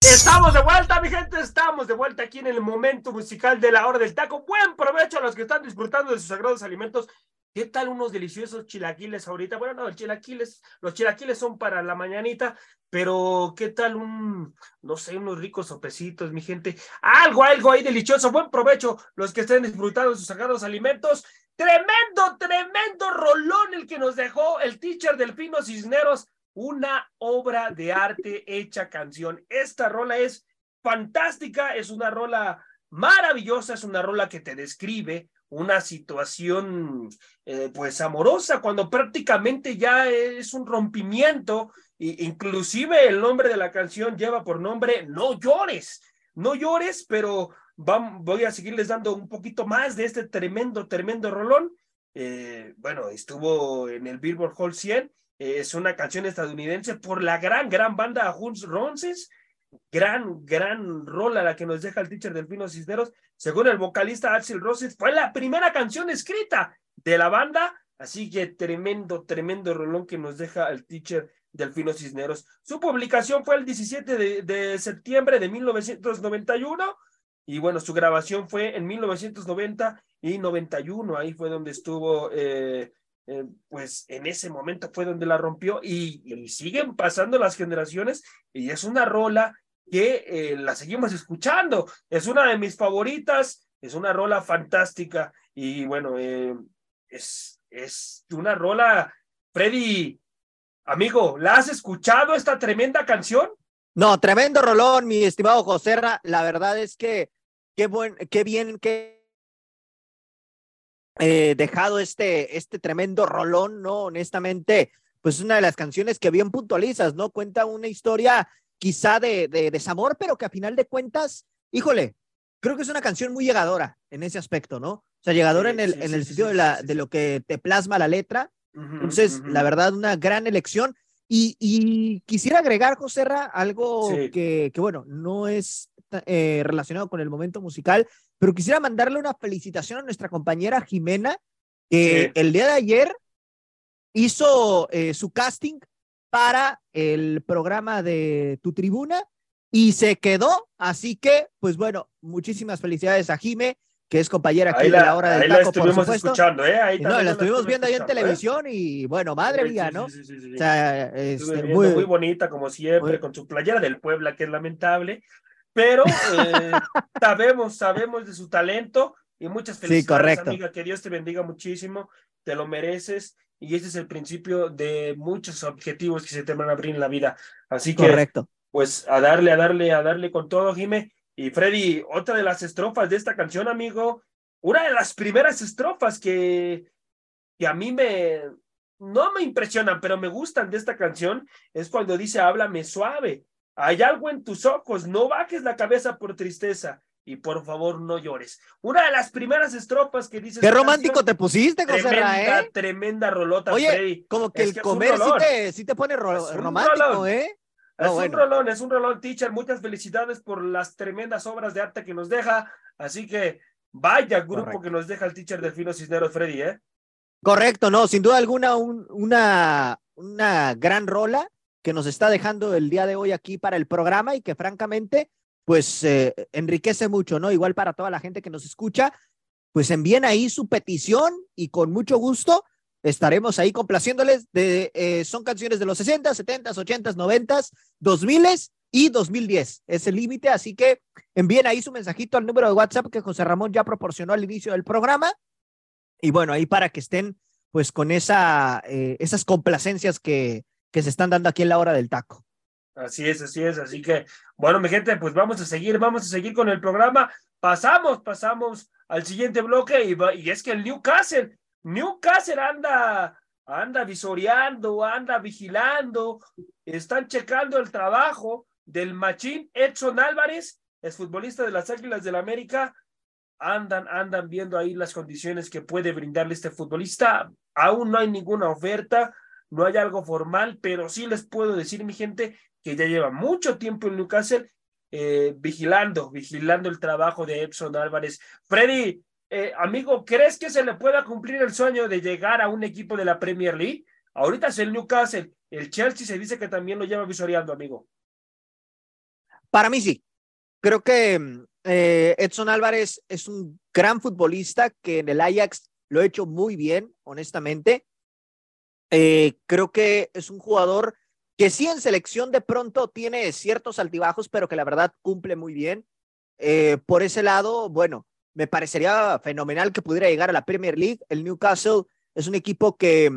Estamos de vuelta, mi gente, estamos de vuelta aquí en el momento musical de la hora del taco. Buen provecho a los que están disfrutando de sus sagrados alimentos. ¿Qué tal unos deliciosos chilaquiles ahorita? Bueno, no, el chilaquiles, los chilaquiles son para la mañanita, pero ¿qué tal un, no sé, unos ricos sopecitos, mi gente? Algo, algo ahí delicioso. Buen provecho los que estén disfrutando de sus sagrados alimentos. Tremendo, tremendo rolón el que nos dejó el teacher Delfino Cisneros una obra de arte hecha canción. Esta rola es fantástica, es una rola maravillosa, es una rola que te describe una situación eh, pues amorosa cuando prácticamente ya es un rompimiento e inclusive el nombre de la canción lleva por nombre No llores, no llores, pero voy a seguirles dando un poquito más de este tremendo, tremendo rolón. Eh, bueno, estuvo en el Billboard Hall 100 es una canción estadounidense por la gran, gran banda Huns Ronces. Gran, gran rola la que nos deja el teacher Delfino Cisneros. Según el vocalista Axel Roses, fue la primera canción escrita de la banda. Así que tremendo, tremendo rolón que nos deja el teacher Delfino Cisneros. Su publicación fue el 17 de, de septiembre de 1991 y bueno, su grabación fue en 1990 y 91. Ahí fue donde estuvo eh, eh, pues en ese momento fue donde la rompió y, siguen pasando las generaciones y es una rola que eh, la seguimos escuchando. Es una de mis favoritas, es una rola fantástica y bueno, es, es una rola, Freddy, amigo, ¿la has escuchado esta tremenda canción? No, tremendo rolón, mi estimado José. La verdad es que qué buen, qué bien, qué eh, dejado este, este tremendo rolón, ¿no? Honestamente, pues es una de las canciones que bien puntualizas, ¿no? Cuenta una historia quizá de, de, desamor, pero que a final de cuentas, híjole, creo que es una canción muy llegadora en ese aspecto, ¿no? O sea, llegadora en el, en el sentido de, la, de lo que te plasma la letra. Entonces, la verdad, una gran elección. Y, y quisiera agregar, José algo que, que, bueno, no es eh, relacionado con el momento musical, pero quisiera mandarle una felicitación a nuestra compañera Jimena, que el día de ayer hizo eh, su casting para el programa de Tu Tribuna y se quedó. Así que, pues bueno, muchísimas felicidades a Jime, que es compañera aquí de la hora del ahí taco, la estuvimos escuchando, ¿eh? Ahí no, la estuvimos viendo ahí en ¿eh? televisión y bueno, madre mía, ¿no? Sí, sí, sí, o sea, este, muy... muy... bonita, como siempre, con su playera del Puebla, que es lamentable pero eh, [laughs] sabemos, sabemos de su talento y muchas felicidades, amiga, que Dios te bendiga muchísimo, te lo mereces y ese es el principio de muchos objetivos que se te van a abrir en la vida. Así que, correcto. pues a darle, a darle, a darle con todo, Jime. Y Freddy, otra de las estrofas de esta canción, amigo, una de las primeras estrofas que, que a mí me, no me impresionan, pero me gustan de esta canción, es cuando dice, háblame suave hay algo en tus ojos, no bajes la cabeza por tristeza y por favor no llores. Una de las primeras estrofas que dices. Qué romántico te pusiste, José Tremenda, ¿eh? tremenda rolota, Oye, como que el comer sí te, pone romántico, ¿eh? Es un rolón, es un rolón, teacher. Muchas felicidades por las tremendas obras de arte que nos deja. Así que vaya grupo que nos deja el teacher Delfino Cisneros, Freddy, ¿eh? Correcto, no, sin duda alguna, una, una gran rola que nos está dejando el día de hoy aquí para el programa y que francamente, pues eh, enriquece mucho, ¿no? Igual para toda la gente que nos escucha, pues envíen ahí su petición y con mucho gusto estaremos ahí complaciéndoles. De, eh, son canciones de los 60, 70, 80, 90, 2000 y 2010. Es el límite, así que envíen ahí su mensajito al número de WhatsApp que José Ramón ya proporcionó al inicio del programa. Y bueno, ahí para que estén pues con esa, eh, esas complacencias que, que se están dando aquí en la hora del taco. Así es, así es. Así que, bueno, mi gente, pues vamos a seguir, vamos a seguir con el programa. Pasamos, pasamos al siguiente bloque y, y es que el Newcastle, Newcastle anda, anda visoreando, anda vigilando, están checando el trabajo del machín Edson Álvarez, es futbolista de las Águilas del la América. Andan, andan viendo ahí las condiciones que puede brindarle este futbolista. Aún no hay ninguna oferta no hay algo formal, pero sí les puedo decir, mi gente, que ya lleva mucho tiempo en Newcastle eh, vigilando, vigilando el trabajo de Epson Álvarez. Freddy, eh, amigo, ¿crees que se le pueda cumplir el sueño de llegar a un equipo de la Premier League? Ahorita es el Newcastle, el Chelsea se dice que también lo lleva visoreando, amigo. Para mí sí. Creo que eh, Edson Álvarez es un gran futbolista que en el Ajax lo ha hecho muy bien, honestamente. Eh, creo que es un jugador que sí en selección de pronto tiene ciertos altibajos, pero que la verdad cumple muy bien. Por ese lado, bueno, me parecería fenomenal que pudiera llegar a la Premier League. El Newcastle es un equipo que,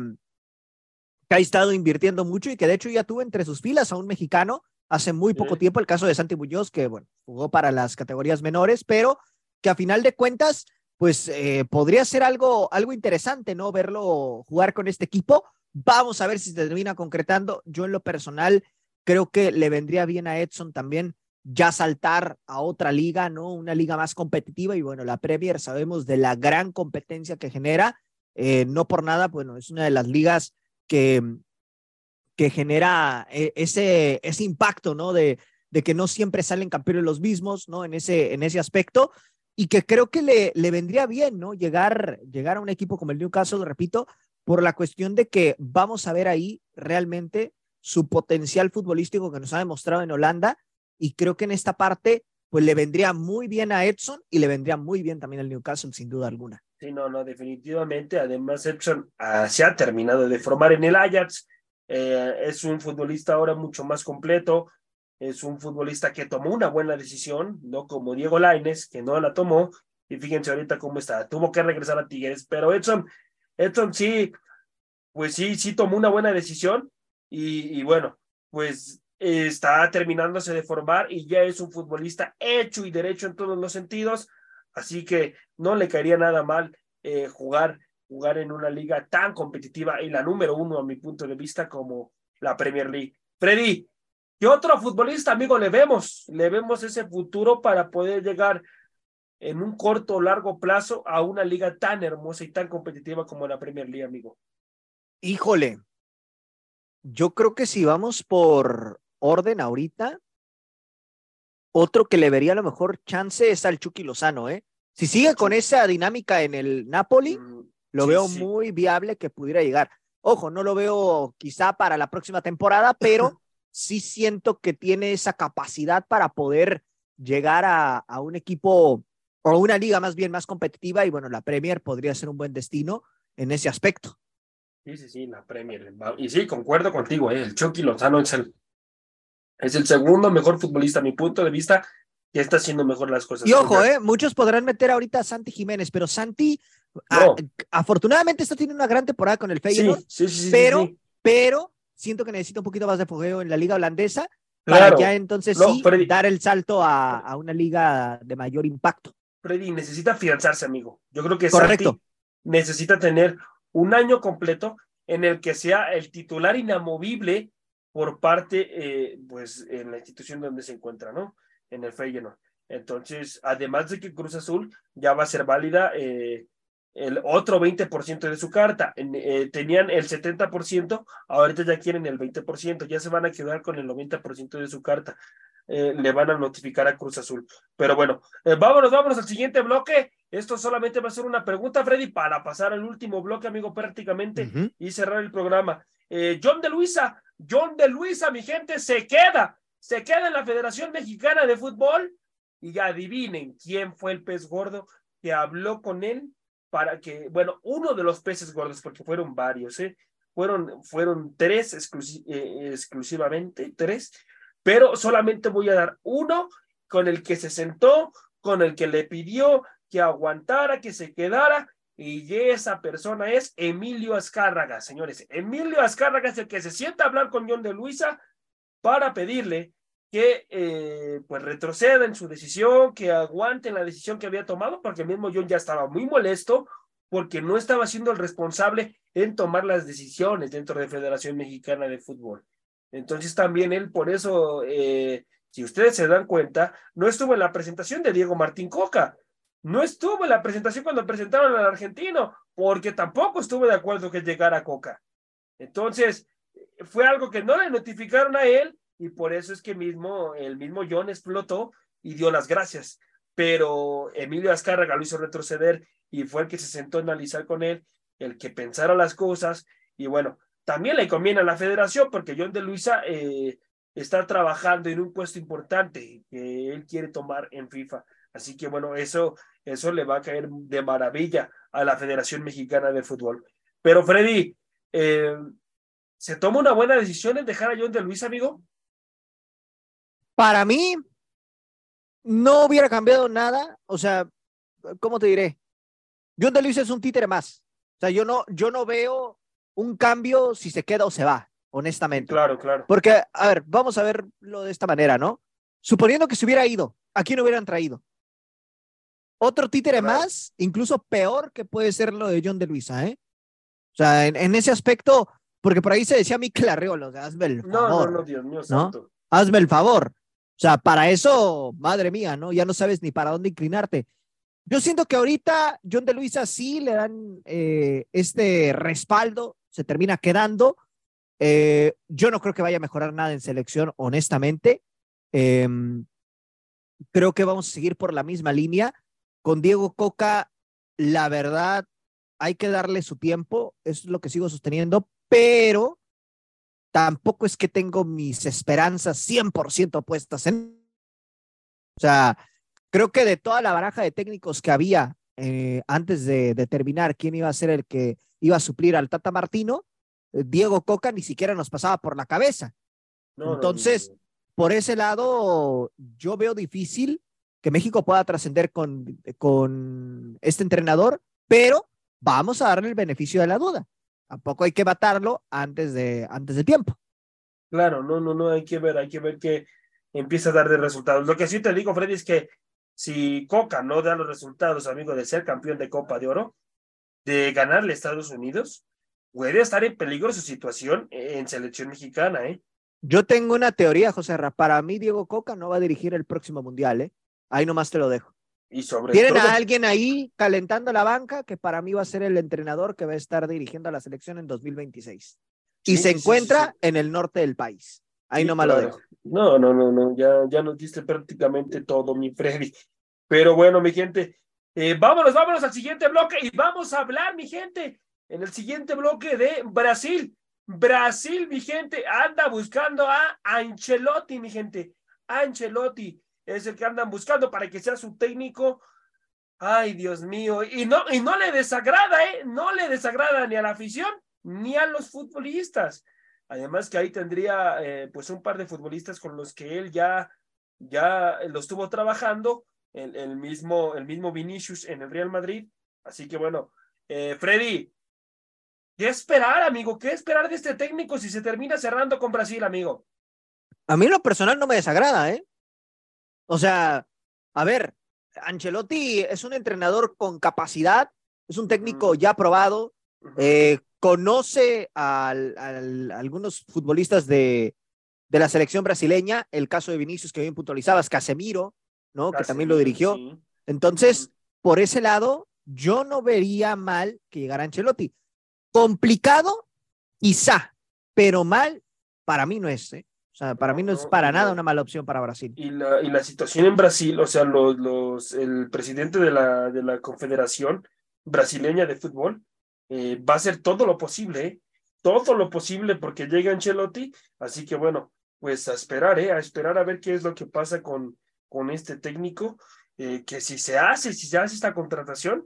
que ha estado invirtiendo mucho y que de hecho ya tuvo entre sus filas a un mexicano hace muy poco tiempo, el caso de Santi Muñoz, que bueno, jugó para las categorías menores, pero que a final de cuentas, pues eh, podría ser algo, algo interesante, ¿no? Verlo jugar con este equipo Vamos a ver si se termina concretando. Yo en lo personal creo que le vendría bien a Edson también ya saltar a otra liga, ¿no? Una liga más competitiva y bueno, la Premier sabemos de la gran competencia que genera. Eh, no por nada, bueno, es una de las ligas que, que genera eh, ese, ese impacto, ¿no? De, de que no siempre salen campeones los mismos, ¿no? En ese, en ese aspecto y que creo que le, le vendría bien, ¿no? Llegar, llegar a un equipo como el Newcastle, repito, por la cuestión de que vamos a ver ahí realmente su potencial futbolístico que nos ha demostrado en Holanda y creo que en esta parte pues le vendría muy bien a Edson y le vendría muy bien también al Newcastle sin duda alguna. Sí, no, no, definitivamente. Además, Edson ah, se ha terminado de formar en el Ajax. Eh, es un futbolista ahora mucho más completo. Es un futbolista que tomó una buena decisión, no como Diego Laines, que no la tomó. Y fíjense ahorita cómo está. Tuvo que regresar a Tigres, pero Edson Edson sí, pues sí, sí tomó una buena decisión y, bueno, pues está terminándose de formar y ya es un futbolista hecho y derecho en todos los sentidos, así que no le caería nada mal eh, jugar, jugar en una liga tan competitiva y la número uno a mi punto de vista como la Premier League. Freddy, ¿qué otro futbolista, amigo, le vemos? Le vemos ese futuro para poder llegar en un corto o largo plazo a una liga tan hermosa y tan competitiva como la Premier League, amigo? Híjole, yo creo que si vamos por orden ahorita, otro que le vería a lo mejor chance es al Chucky Lozano, ¿eh? Si sigue con esa dinámica en el Napoli, mm, lo veo muy viable que pudiera llegar. Ojo, no lo veo quizá para la próxima temporada, pero [laughs] sí siento que tiene esa capacidad para poder llegar a, a un equipo o una liga más bien más competitiva y bueno, la Premier podría ser un buen destino en ese aspecto. Sí, sí, sí, la Premier. Y sí, concuerdo contigo, ¿eh? el Chucky Lozano es el, es el segundo mejor futbolista a mi punto de vista que está haciendo mejor las cosas. Y ojo, ¿eh? muchos podrán meter ahorita a Santi Jiménez, pero Santi ah, afortunadamente está teniendo una gran temporada con el Feyenoord, sí, sí, sí, pero, pero siento que necesita un poquito más de fogueo en la liga holandesa para ya entonces sí dar el salto a, a una liga de mayor impacto. Freddy necesita afianzarse, amigo. Yo creo que Correcto. necesita tener un año completo en el que sea el titular inamovible por parte, eh, pues, en la institución donde se encuentra, ¿no? En el Feyenoord. Entonces, además de que Cruz Azul ya va a ser válida eh, el otro 20% de su carta. Eh, tenían el 70%, ahorita ya quieren el 20%, ya se van a quedar con el 90% de su carta. Eh, le van a notificar a Cruz Azul. Pero bueno, eh, vámonos, vámonos al siguiente bloque. Esto solamente va a ser una pregunta, Freddy, para pasar al último bloque, amigo, prácticamente, y cerrar el programa. John de Luisa, John de Luisa, mi gente, se queda, se queda en la Federación Mexicana de Fútbol. Y adivinen quién fue el pez gordo que habló con él para que, bueno, uno de los peces gordos, porque fueron varios, ¿eh? Fueron, fueron tres exclusivamente, tres, pero solamente voy a dar uno con el que se sentó, con el que le pidió que aguantara, que se quedara, y esa persona es Emilio Azcárraga, señores. Emilio Azcárraga es el que se sienta a hablar con John de Luisa para pedirle que eh, pues retroceda en su decisión, que aguante la decisión que había tomado, porque el mismo John ya estaba muy molesto porque no estaba siendo el responsable en tomar las decisiones dentro de Federación Mexicana de Fútbol. Entonces también él, por eso, eh, si ustedes se dan cuenta, no estuvo en la presentación de Diego Martín Coca, no estuvo en la presentación cuando presentaron al argentino, porque tampoco estuvo de acuerdo que llegara Coca. Entonces, fue algo que no le notificaron a él y por eso es que mismo el mismo John explotó y dio las gracias. Pero Emilio Azcárraga lo hizo retroceder y fue el que se sentó a analizar con él, el que pensara las cosas, y bueno, también le conviene a la federación porque John de Luisa eh, está trabajando en un puesto importante que él quiere tomar en FIFA. Así que bueno, eso, eso le va a caer de maravilla a la Federación Mexicana de Fútbol. Pero Freddy, eh, ¿se toma una buena decisión en dejar a John de Luis, amigo? Para mí, no hubiera cambiado nada. O sea, ¿cómo te diré? John de Luis es un títere más. O sea, yo no, yo no veo un cambio si se queda o se va, honestamente. Claro, claro. Porque, a ver, vamos a verlo de esta manera, ¿no? Suponiendo que se hubiera ido, ¿a quién hubieran traído? Otro títere más, incluso peor que puede ser lo de John de Luisa, ¿eh? O sea, en, ese aspecto, porque por ahí se decía a mí que la hazme el favor. No, no, no, Dios mío, santo. Hazme el favor. O sea, para eso, madre mía, ¿no? Ya no sabes ni para dónde inclinarte. Yo siento que ahorita John de Luisa sí le dan eh, este respaldo, se termina quedando. Eh, yo no creo que vaya a mejorar nada en selección, honestamente. Em, creo que vamos a seguir por la misma línea. Con Diego Coca, la verdad, hay que darle su tiempo, es lo que sigo sosteniendo, pero tampoco es que tengo mis esperanzas 100% puestas en... O sea, creo que de toda la baraja de técnicos que había eh, antes de determinar quién iba a ser el que iba a suplir al Tata Martino, Diego Coca ni siquiera nos pasaba por la cabeza. Entonces, por ese lado, yo veo difícil que México pueda trascender con, con este entrenador, pero vamos a darle el beneficio de la duda. Tampoco hay que matarlo antes de, antes de tiempo. Claro, no, no, no, hay que ver, hay que ver que empieza a dar de resultados. Lo que sí te digo, Freddy, es que si Coca no da los resultados, amigo, de ser campeón de Copa de Oro, de ganarle a Estados Unidos, puede estar en peligro su situación en selección mexicana, ¿eh? Yo tengo una teoría, José Ra. Para mí, Diego Coca no va a dirigir el próximo mundial, ¿eh? Ahí nomás te lo dejo. Y sobre Tienen a alguien ahí calentando la banca que para mí va a ser el entrenador que va a estar dirigiendo a la selección en 2026. Y se encuentra en el norte del país. Ahí nomás lo dejo. No, no, no, no. Ya, ya nos diste prácticamente todo, mi Freddy. Pero bueno, mi gente, eh, vámonos, vámonos al siguiente bloque y vamos a hablar, mi gente, en el siguiente bloque de Brasil. Brasil, mi gente, anda buscando a Ancelotti, mi gente. Ancelotti es el que andan buscando para que sea su técnico. Ay, Dios mío. Y no, y no le desagrada, ¿eh? No le desagrada ni a la afición ni a los futbolistas. Además que ahí tendría eh, pues un par de futbolistas con los que él ya, ya lo estuvo trabajando, el, el, mismo, el mismo Vinicius en el Real Madrid. Así que bueno, eh, Freddy, ¿qué esperar, amigo? ¿Qué esperar de este técnico si se termina cerrando con Brasil, amigo? A mí lo personal no me desagrada, ¿eh? O sea, a ver, Ancelotti es un entrenador con capacidad, es un técnico ya probado, eh, conoce a, algunos futbolistas de, de, la selección brasileña, el caso de Vinicius que bien puntualizabas, Casemiro, ¿no? que también lo dirigió. Entonces, por ese lado, yo no vería mal que llegara Ancelotti. Complicado, quizá, pero mal para mí no es. ¿eh? O sea, para mí no es para nada una mala opción para Brasil. Y la, y la situación en Brasil, o sea, los, los, el presidente de la, de la Confederación Brasileña de Fútbol eh, va a hacer todo lo posible, ¿eh? todo lo posible porque llega Ancelotti. Así que bueno, pues a esperar, ¿eh? a esperar a ver qué es lo que pasa con, con este técnico. Eh, que si se hace, si se hace esta contratación,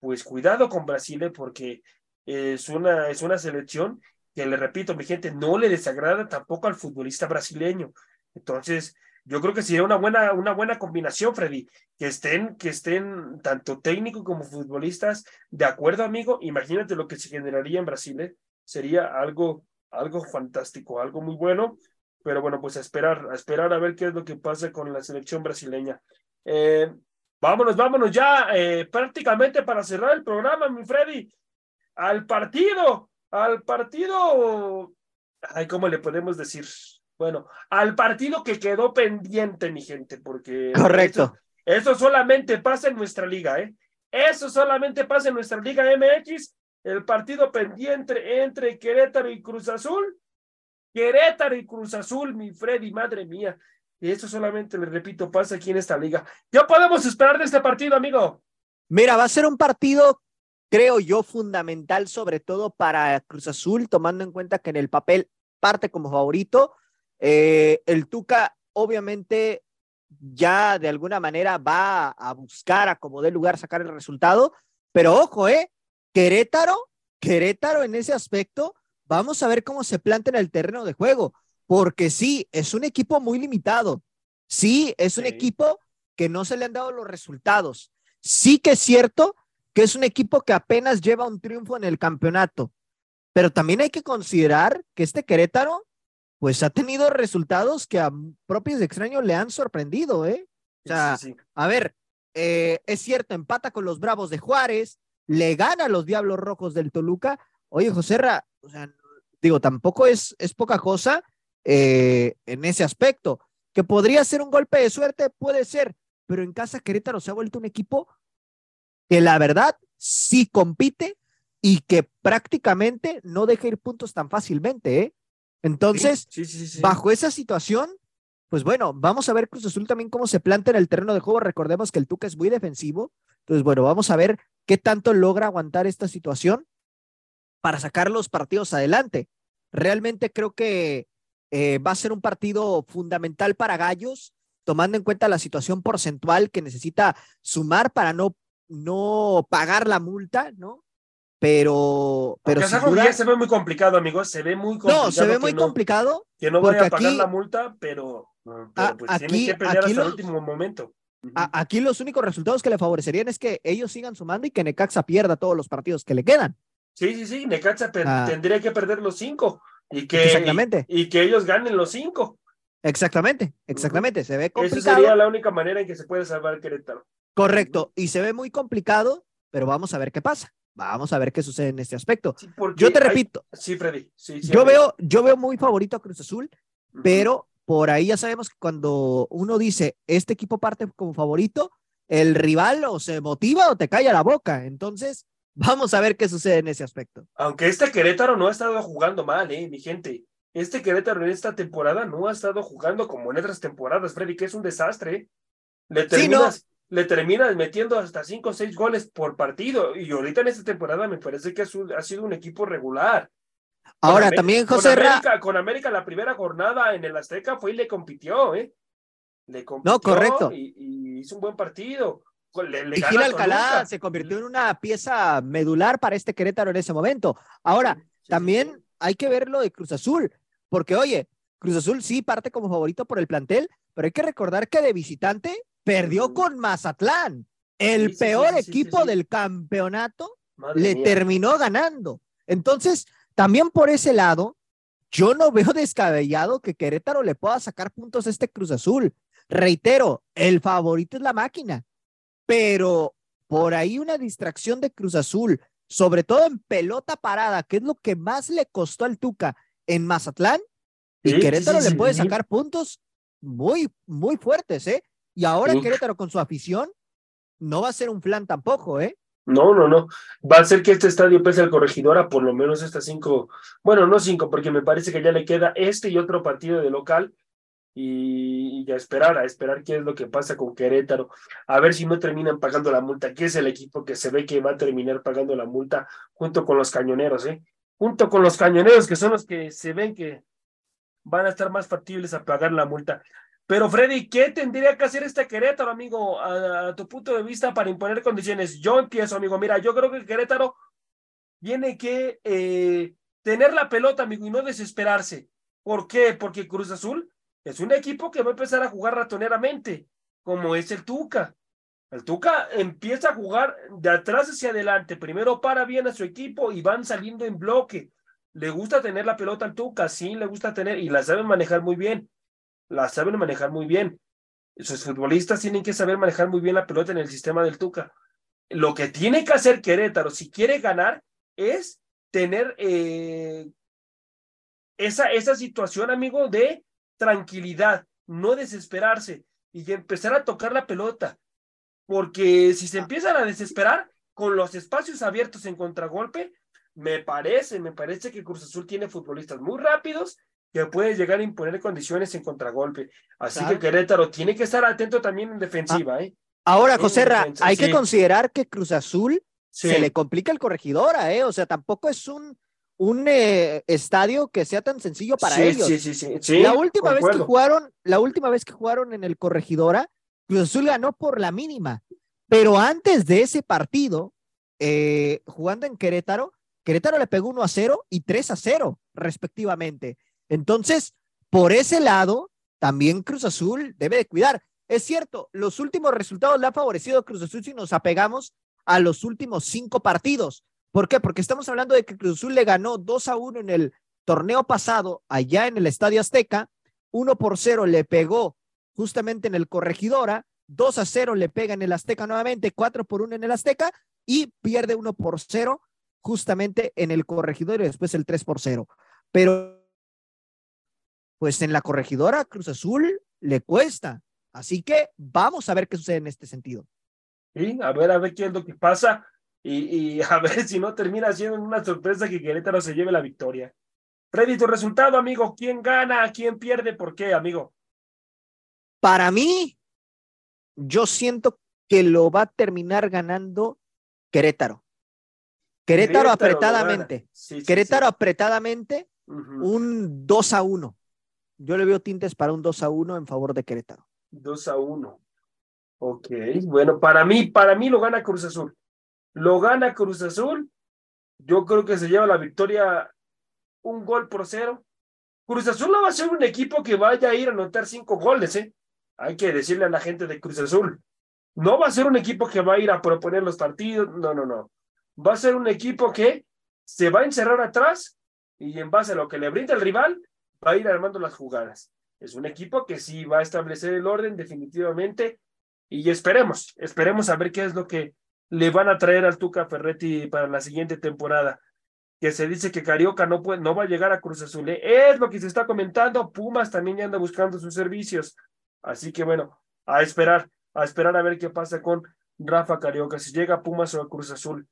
pues cuidado con Brasil, ¿eh? porque es una, es una selección que le repito, mi gente, no le desagrada tampoco al futbolista brasileño. Entonces, yo creo que sería una buena, una buena combinación, Freddy, que estén, que estén tanto técnico como futbolistas de acuerdo, amigo. Imagínate lo que se generaría en Brasil, ¿eh? sería algo, algo fantástico, algo muy bueno. Pero bueno, pues a esperar, a esperar a ver qué es lo que pasa con la selección brasileña. Eh, vámonos, vámonos ya eh, prácticamente para cerrar el programa, mi Freddy, al partido al partido, ay, ¿cómo le podemos decir? Bueno, al partido que quedó pendiente, mi gente, porque... Correcto. Eso, solamente pasa en nuestra liga, ¿eh? Eso solamente pasa en nuestra liga MX, el partido pendiente entre Querétaro y Cruz Azul. Querétaro y Cruz Azul, mi Freddy, madre mía. Y eso solamente, le repito, pasa aquí en esta liga. ¿Qué podemos esperar de este partido, amigo? Mira, va a ser un partido, creo yo, fundamental, sobre todo para Cruz Azul, tomando en cuenta que en el papel parte como favorito. Eh, el Tuca, obviamente, ya de alguna manera va a buscar a como dé lugar sacar el resultado, pero ojo, ¿eh? Querétaro, Querétaro en ese aspecto, vamos a ver cómo se planta en el terreno de juego, porque sí, es un equipo muy limitado, sí, es un Sí. equipo que no se le han dado los resultados, sí que es cierto que es un equipo que apenas lleva un triunfo en el campeonato, pero también hay que considerar que este Querétaro, pues ha tenido resultados que a propios extraños le han sorprendido, ¿eh? O sea, Sí, sí, sí. a ver, eh, es cierto, empata con los Bravos de Juárez, le gana a los Diablos Rojos del Toluca. Oye, José Ra, o sea, digo, tampoco es, es poca cosa eh, en ese aspecto. Que podría ser un golpe de suerte, puede ser, pero en casa Querétaro se ha vuelto un equipo que la verdad sí compite y que prácticamente no deja ir puntos tan fácilmente, ¿eh? Entonces, Sí, sí, sí, sí. bajo esa situación, pues bueno, vamos a ver Cruz Azul también cómo se planta en el terreno de juego. Recordemos que el Tuca es muy defensivo. Entonces, bueno, vamos a ver qué tanto logra aguantar esta situación para sacar los partidos adelante. Realmente creo que eh, va a ser un partido fundamental para Gallos, tomando en cuenta la situación porcentual que necesita sumar para no, no pagar la multa, ¿no? Pero, pero hacerlo duda- se ve muy complicado, amigos. Se ve muy complicado. no, se ve que muy no- complicado. Que no vaya a pagar aquí- la multa, pero, pero Ah, pues aquí- tienen que pelear aquí hasta el último momento. A- aquí los únicos resultados que le favorecerían es que ellos sigan sumando y que Necaxa pierda todos los partidos que le quedan. Sí, sí, sí, Necaxa Ah. tendría que perder los cinco y que, Exactamente. y, y que ellos ganen los cinco. Exactamente, exactamente. Se ve Esa complicado. sería la única manera en que se puede salvar Querétaro. Correcto. Y se ve muy complicado, pero vamos a ver qué pasa. Vamos a ver qué sucede en este aspecto. Sí, Yo te hay- repito, Sí, Freddy. Sí, sí, yo Freddy. veo, yo veo muy favorito a Cruz Azul, pero por ahí ya sabemos que cuando uno dice este equipo parte como favorito, el rival o se motiva o te calla la boca. Entonces, [laughs] vamos a ver qué sucede en ese aspecto. Aunque este Querétaro no ha estado jugando mal, eh, mi gente. Este Querétaro en esta temporada no ha estado jugando como en otras temporadas, Freddy, que es un desastre. eh. Le Sí, terminas, le terminas metiendo hasta cinco o seis goles por partido. Y ahorita en esta temporada me parece que ha sido un equipo regular. Con Ahora, América- también con José Ra, América, con América la primera jornada en el Azteca fue y le compitió, ¿eh? Le compitió correcto. Y, y hizo un buen partido. Le, le y Gil Alcalá se convirtió en una pieza medular para este Querétaro en ese momento. Ahora, sí, también sí. hay que ver lo de Cruz Azul, porque oye, Cruz Azul sí parte como favorito por el plantel, pero hay que recordar que de visitante perdió con Mazatlán, el Sí, peor sí, sí, sí, equipo del campeonato, Madre le mía. terminó ganando. Entonces, también por ese lado, yo no veo descabellado que Querétaro le pueda sacar puntos a este Cruz Azul. Reitero, el favorito es la máquina, pero por ahí una distracción de Cruz Azul, sobre todo en pelota parada, que es lo que más le costó al Tuca en Mazatlán, y Querétaro le puede sacar puntos muy, muy fuertes, ¿eh? Y ahora. Querétaro con su afición no va a ser un flan tampoco, ¿eh? No, no, no. Va a ser que este estadio pese al corregidor a por lo menos estas cinco, bueno, no cinco, porque me parece que ya le queda este y otro partido de local. Y, y a esperar, a esperar qué es lo que pasa con Querétaro. A ver si no terminan pagando la multa, que es el equipo que se ve que va a terminar pagando la multa junto con los cañoneros, ¿eh? Junto con los cañoneros, que son los que se ven que van a estar más factibles a pagar la multa. Pero Freddy, ¿qué tendría que hacer este Querétaro, amigo, a, tu punto de vista para imponer condiciones? Yo empiezo, amigo. Mira, yo creo que Querétaro tiene que eh, tener la pelota, amigo, y no desesperarse. ¿Por qué? Porque Cruz Azul es un equipo que va a empezar a jugar ratoneramente, como es el Tuca. El Tuca empieza a jugar de atrás hacia adelante. Primero para bien a su equipo y van saliendo en bloque. Le gusta tener la pelota al Tuca, sí, le gusta tener y la saben manejar muy bien la saben manejar muy bien. Sus futbolistas tienen que saber manejar muy bien la pelota en el sistema del Tuca. Lo que tiene que hacer Querétaro, si quiere ganar, es tener eh, esa, esa situación, amigo, de tranquilidad, no desesperarse y empezar a tocar la pelota. Porque si se empiezan a desesperar con los espacios abiertos en contragolpe, me parece, me parece que Cruz Azul tiene futbolistas muy rápidos que puede llegar a imponer condiciones en contragolpe. Así Claro. que Querétaro tiene que estar atento también en defensiva, ¿eh? Ahora, José hay que considerar que Cruz Azul se le complica el corregidora, ¿eh? O sea, tampoco es un, un eh, estadio que sea tan sencillo para ellos. Sí, sí, sí. la última vez que jugaron, la última vez que jugaron en el corregidora, Cruz Azul ganó por la mínima. Pero antes de ese partido, eh, jugando en Querétaro, Querétaro le pegó 1 a 0 y 3 a 0, respectivamente. Entonces, por ese lado, también Cruz Azul debe de cuidar. Es cierto, los últimos resultados le ha favorecido Cruz Azul si nos apegamos a los últimos cinco partidos. ¿Por qué? Porque estamos hablando de que Cruz Azul le ganó 2 a 1 en el torneo pasado allá en el Estadio Azteca, 1 por 0 le pegó justamente en el Corregidora, 2 a 0 le pega en el Azteca nuevamente, 4 por 1 en el Azteca y pierde 1 por 0 justamente en el Corregidora y después el 3 por 0. Pero pues en la Corregidora Cruz Azul le cuesta. Así que vamos a ver qué sucede en este sentido. Sí, a ver, a ver qué es lo que pasa y, [laughs] a ver si no termina siendo una sorpresa que Querétaro se lleve la victoria. Freddy, tu resultado, amigo, ¿quién gana? ¿Quién pierde? ¿Por qué, amigo? Para mí, yo siento que lo va a terminar ganando Querétaro. Querétaro, apretadamente. Querétaro apretadamente, un 2 a 1. Yo le veo tintes para un 2 a 1 en favor de Querétaro. 2 a 1. Ok, bueno, para mí, para mí lo gana Cruz Azul. Lo gana Cruz Azul. Yo creo que se lleva la victoria un gol por cero. Cruz Azul no va a ser un equipo que vaya a ir a anotar cinco goles, ¿eh? Hay que decirle a la gente de Cruz Azul. No va a ser un equipo que va a ir a proponer los partidos. No, no, no. Va a ser un equipo que se va a encerrar atrás y en base a lo que le brinda el rival, va a ir armando las jugadas. Es un equipo que sí va a establecer el orden definitivamente y esperemos, esperemos a ver qué es lo que le van a traer al Tuca Ferretti para la siguiente temporada. Que se dice que Carioca no, puede, no va a llegar a Cruz Azul. ¿eh? Es lo que se está comentando. Pumas también ya anda buscando sus servicios. Así que bueno, a esperar, a esperar a ver qué pasa con Rafa Carioca, si llega a Pumas o a Cruz Azul.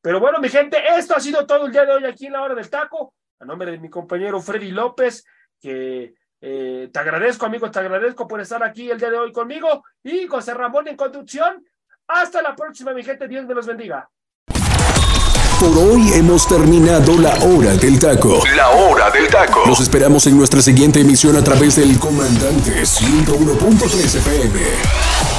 Pero bueno, mi gente, esto ha sido todo el día de hoy aquí en la hora del taco. A nombre de mi compañero Freddy López, que eh, te agradezco, amigo, te agradezco por estar aquí el día de hoy conmigo. Y José Ramón en conducción. Hasta la próxima, mi gente. Dios me los bendiga. Por hoy hemos terminado la hora del taco. La hora del taco. Los esperamos en nuestra siguiente emisión a través del Comandante 101.3 FM.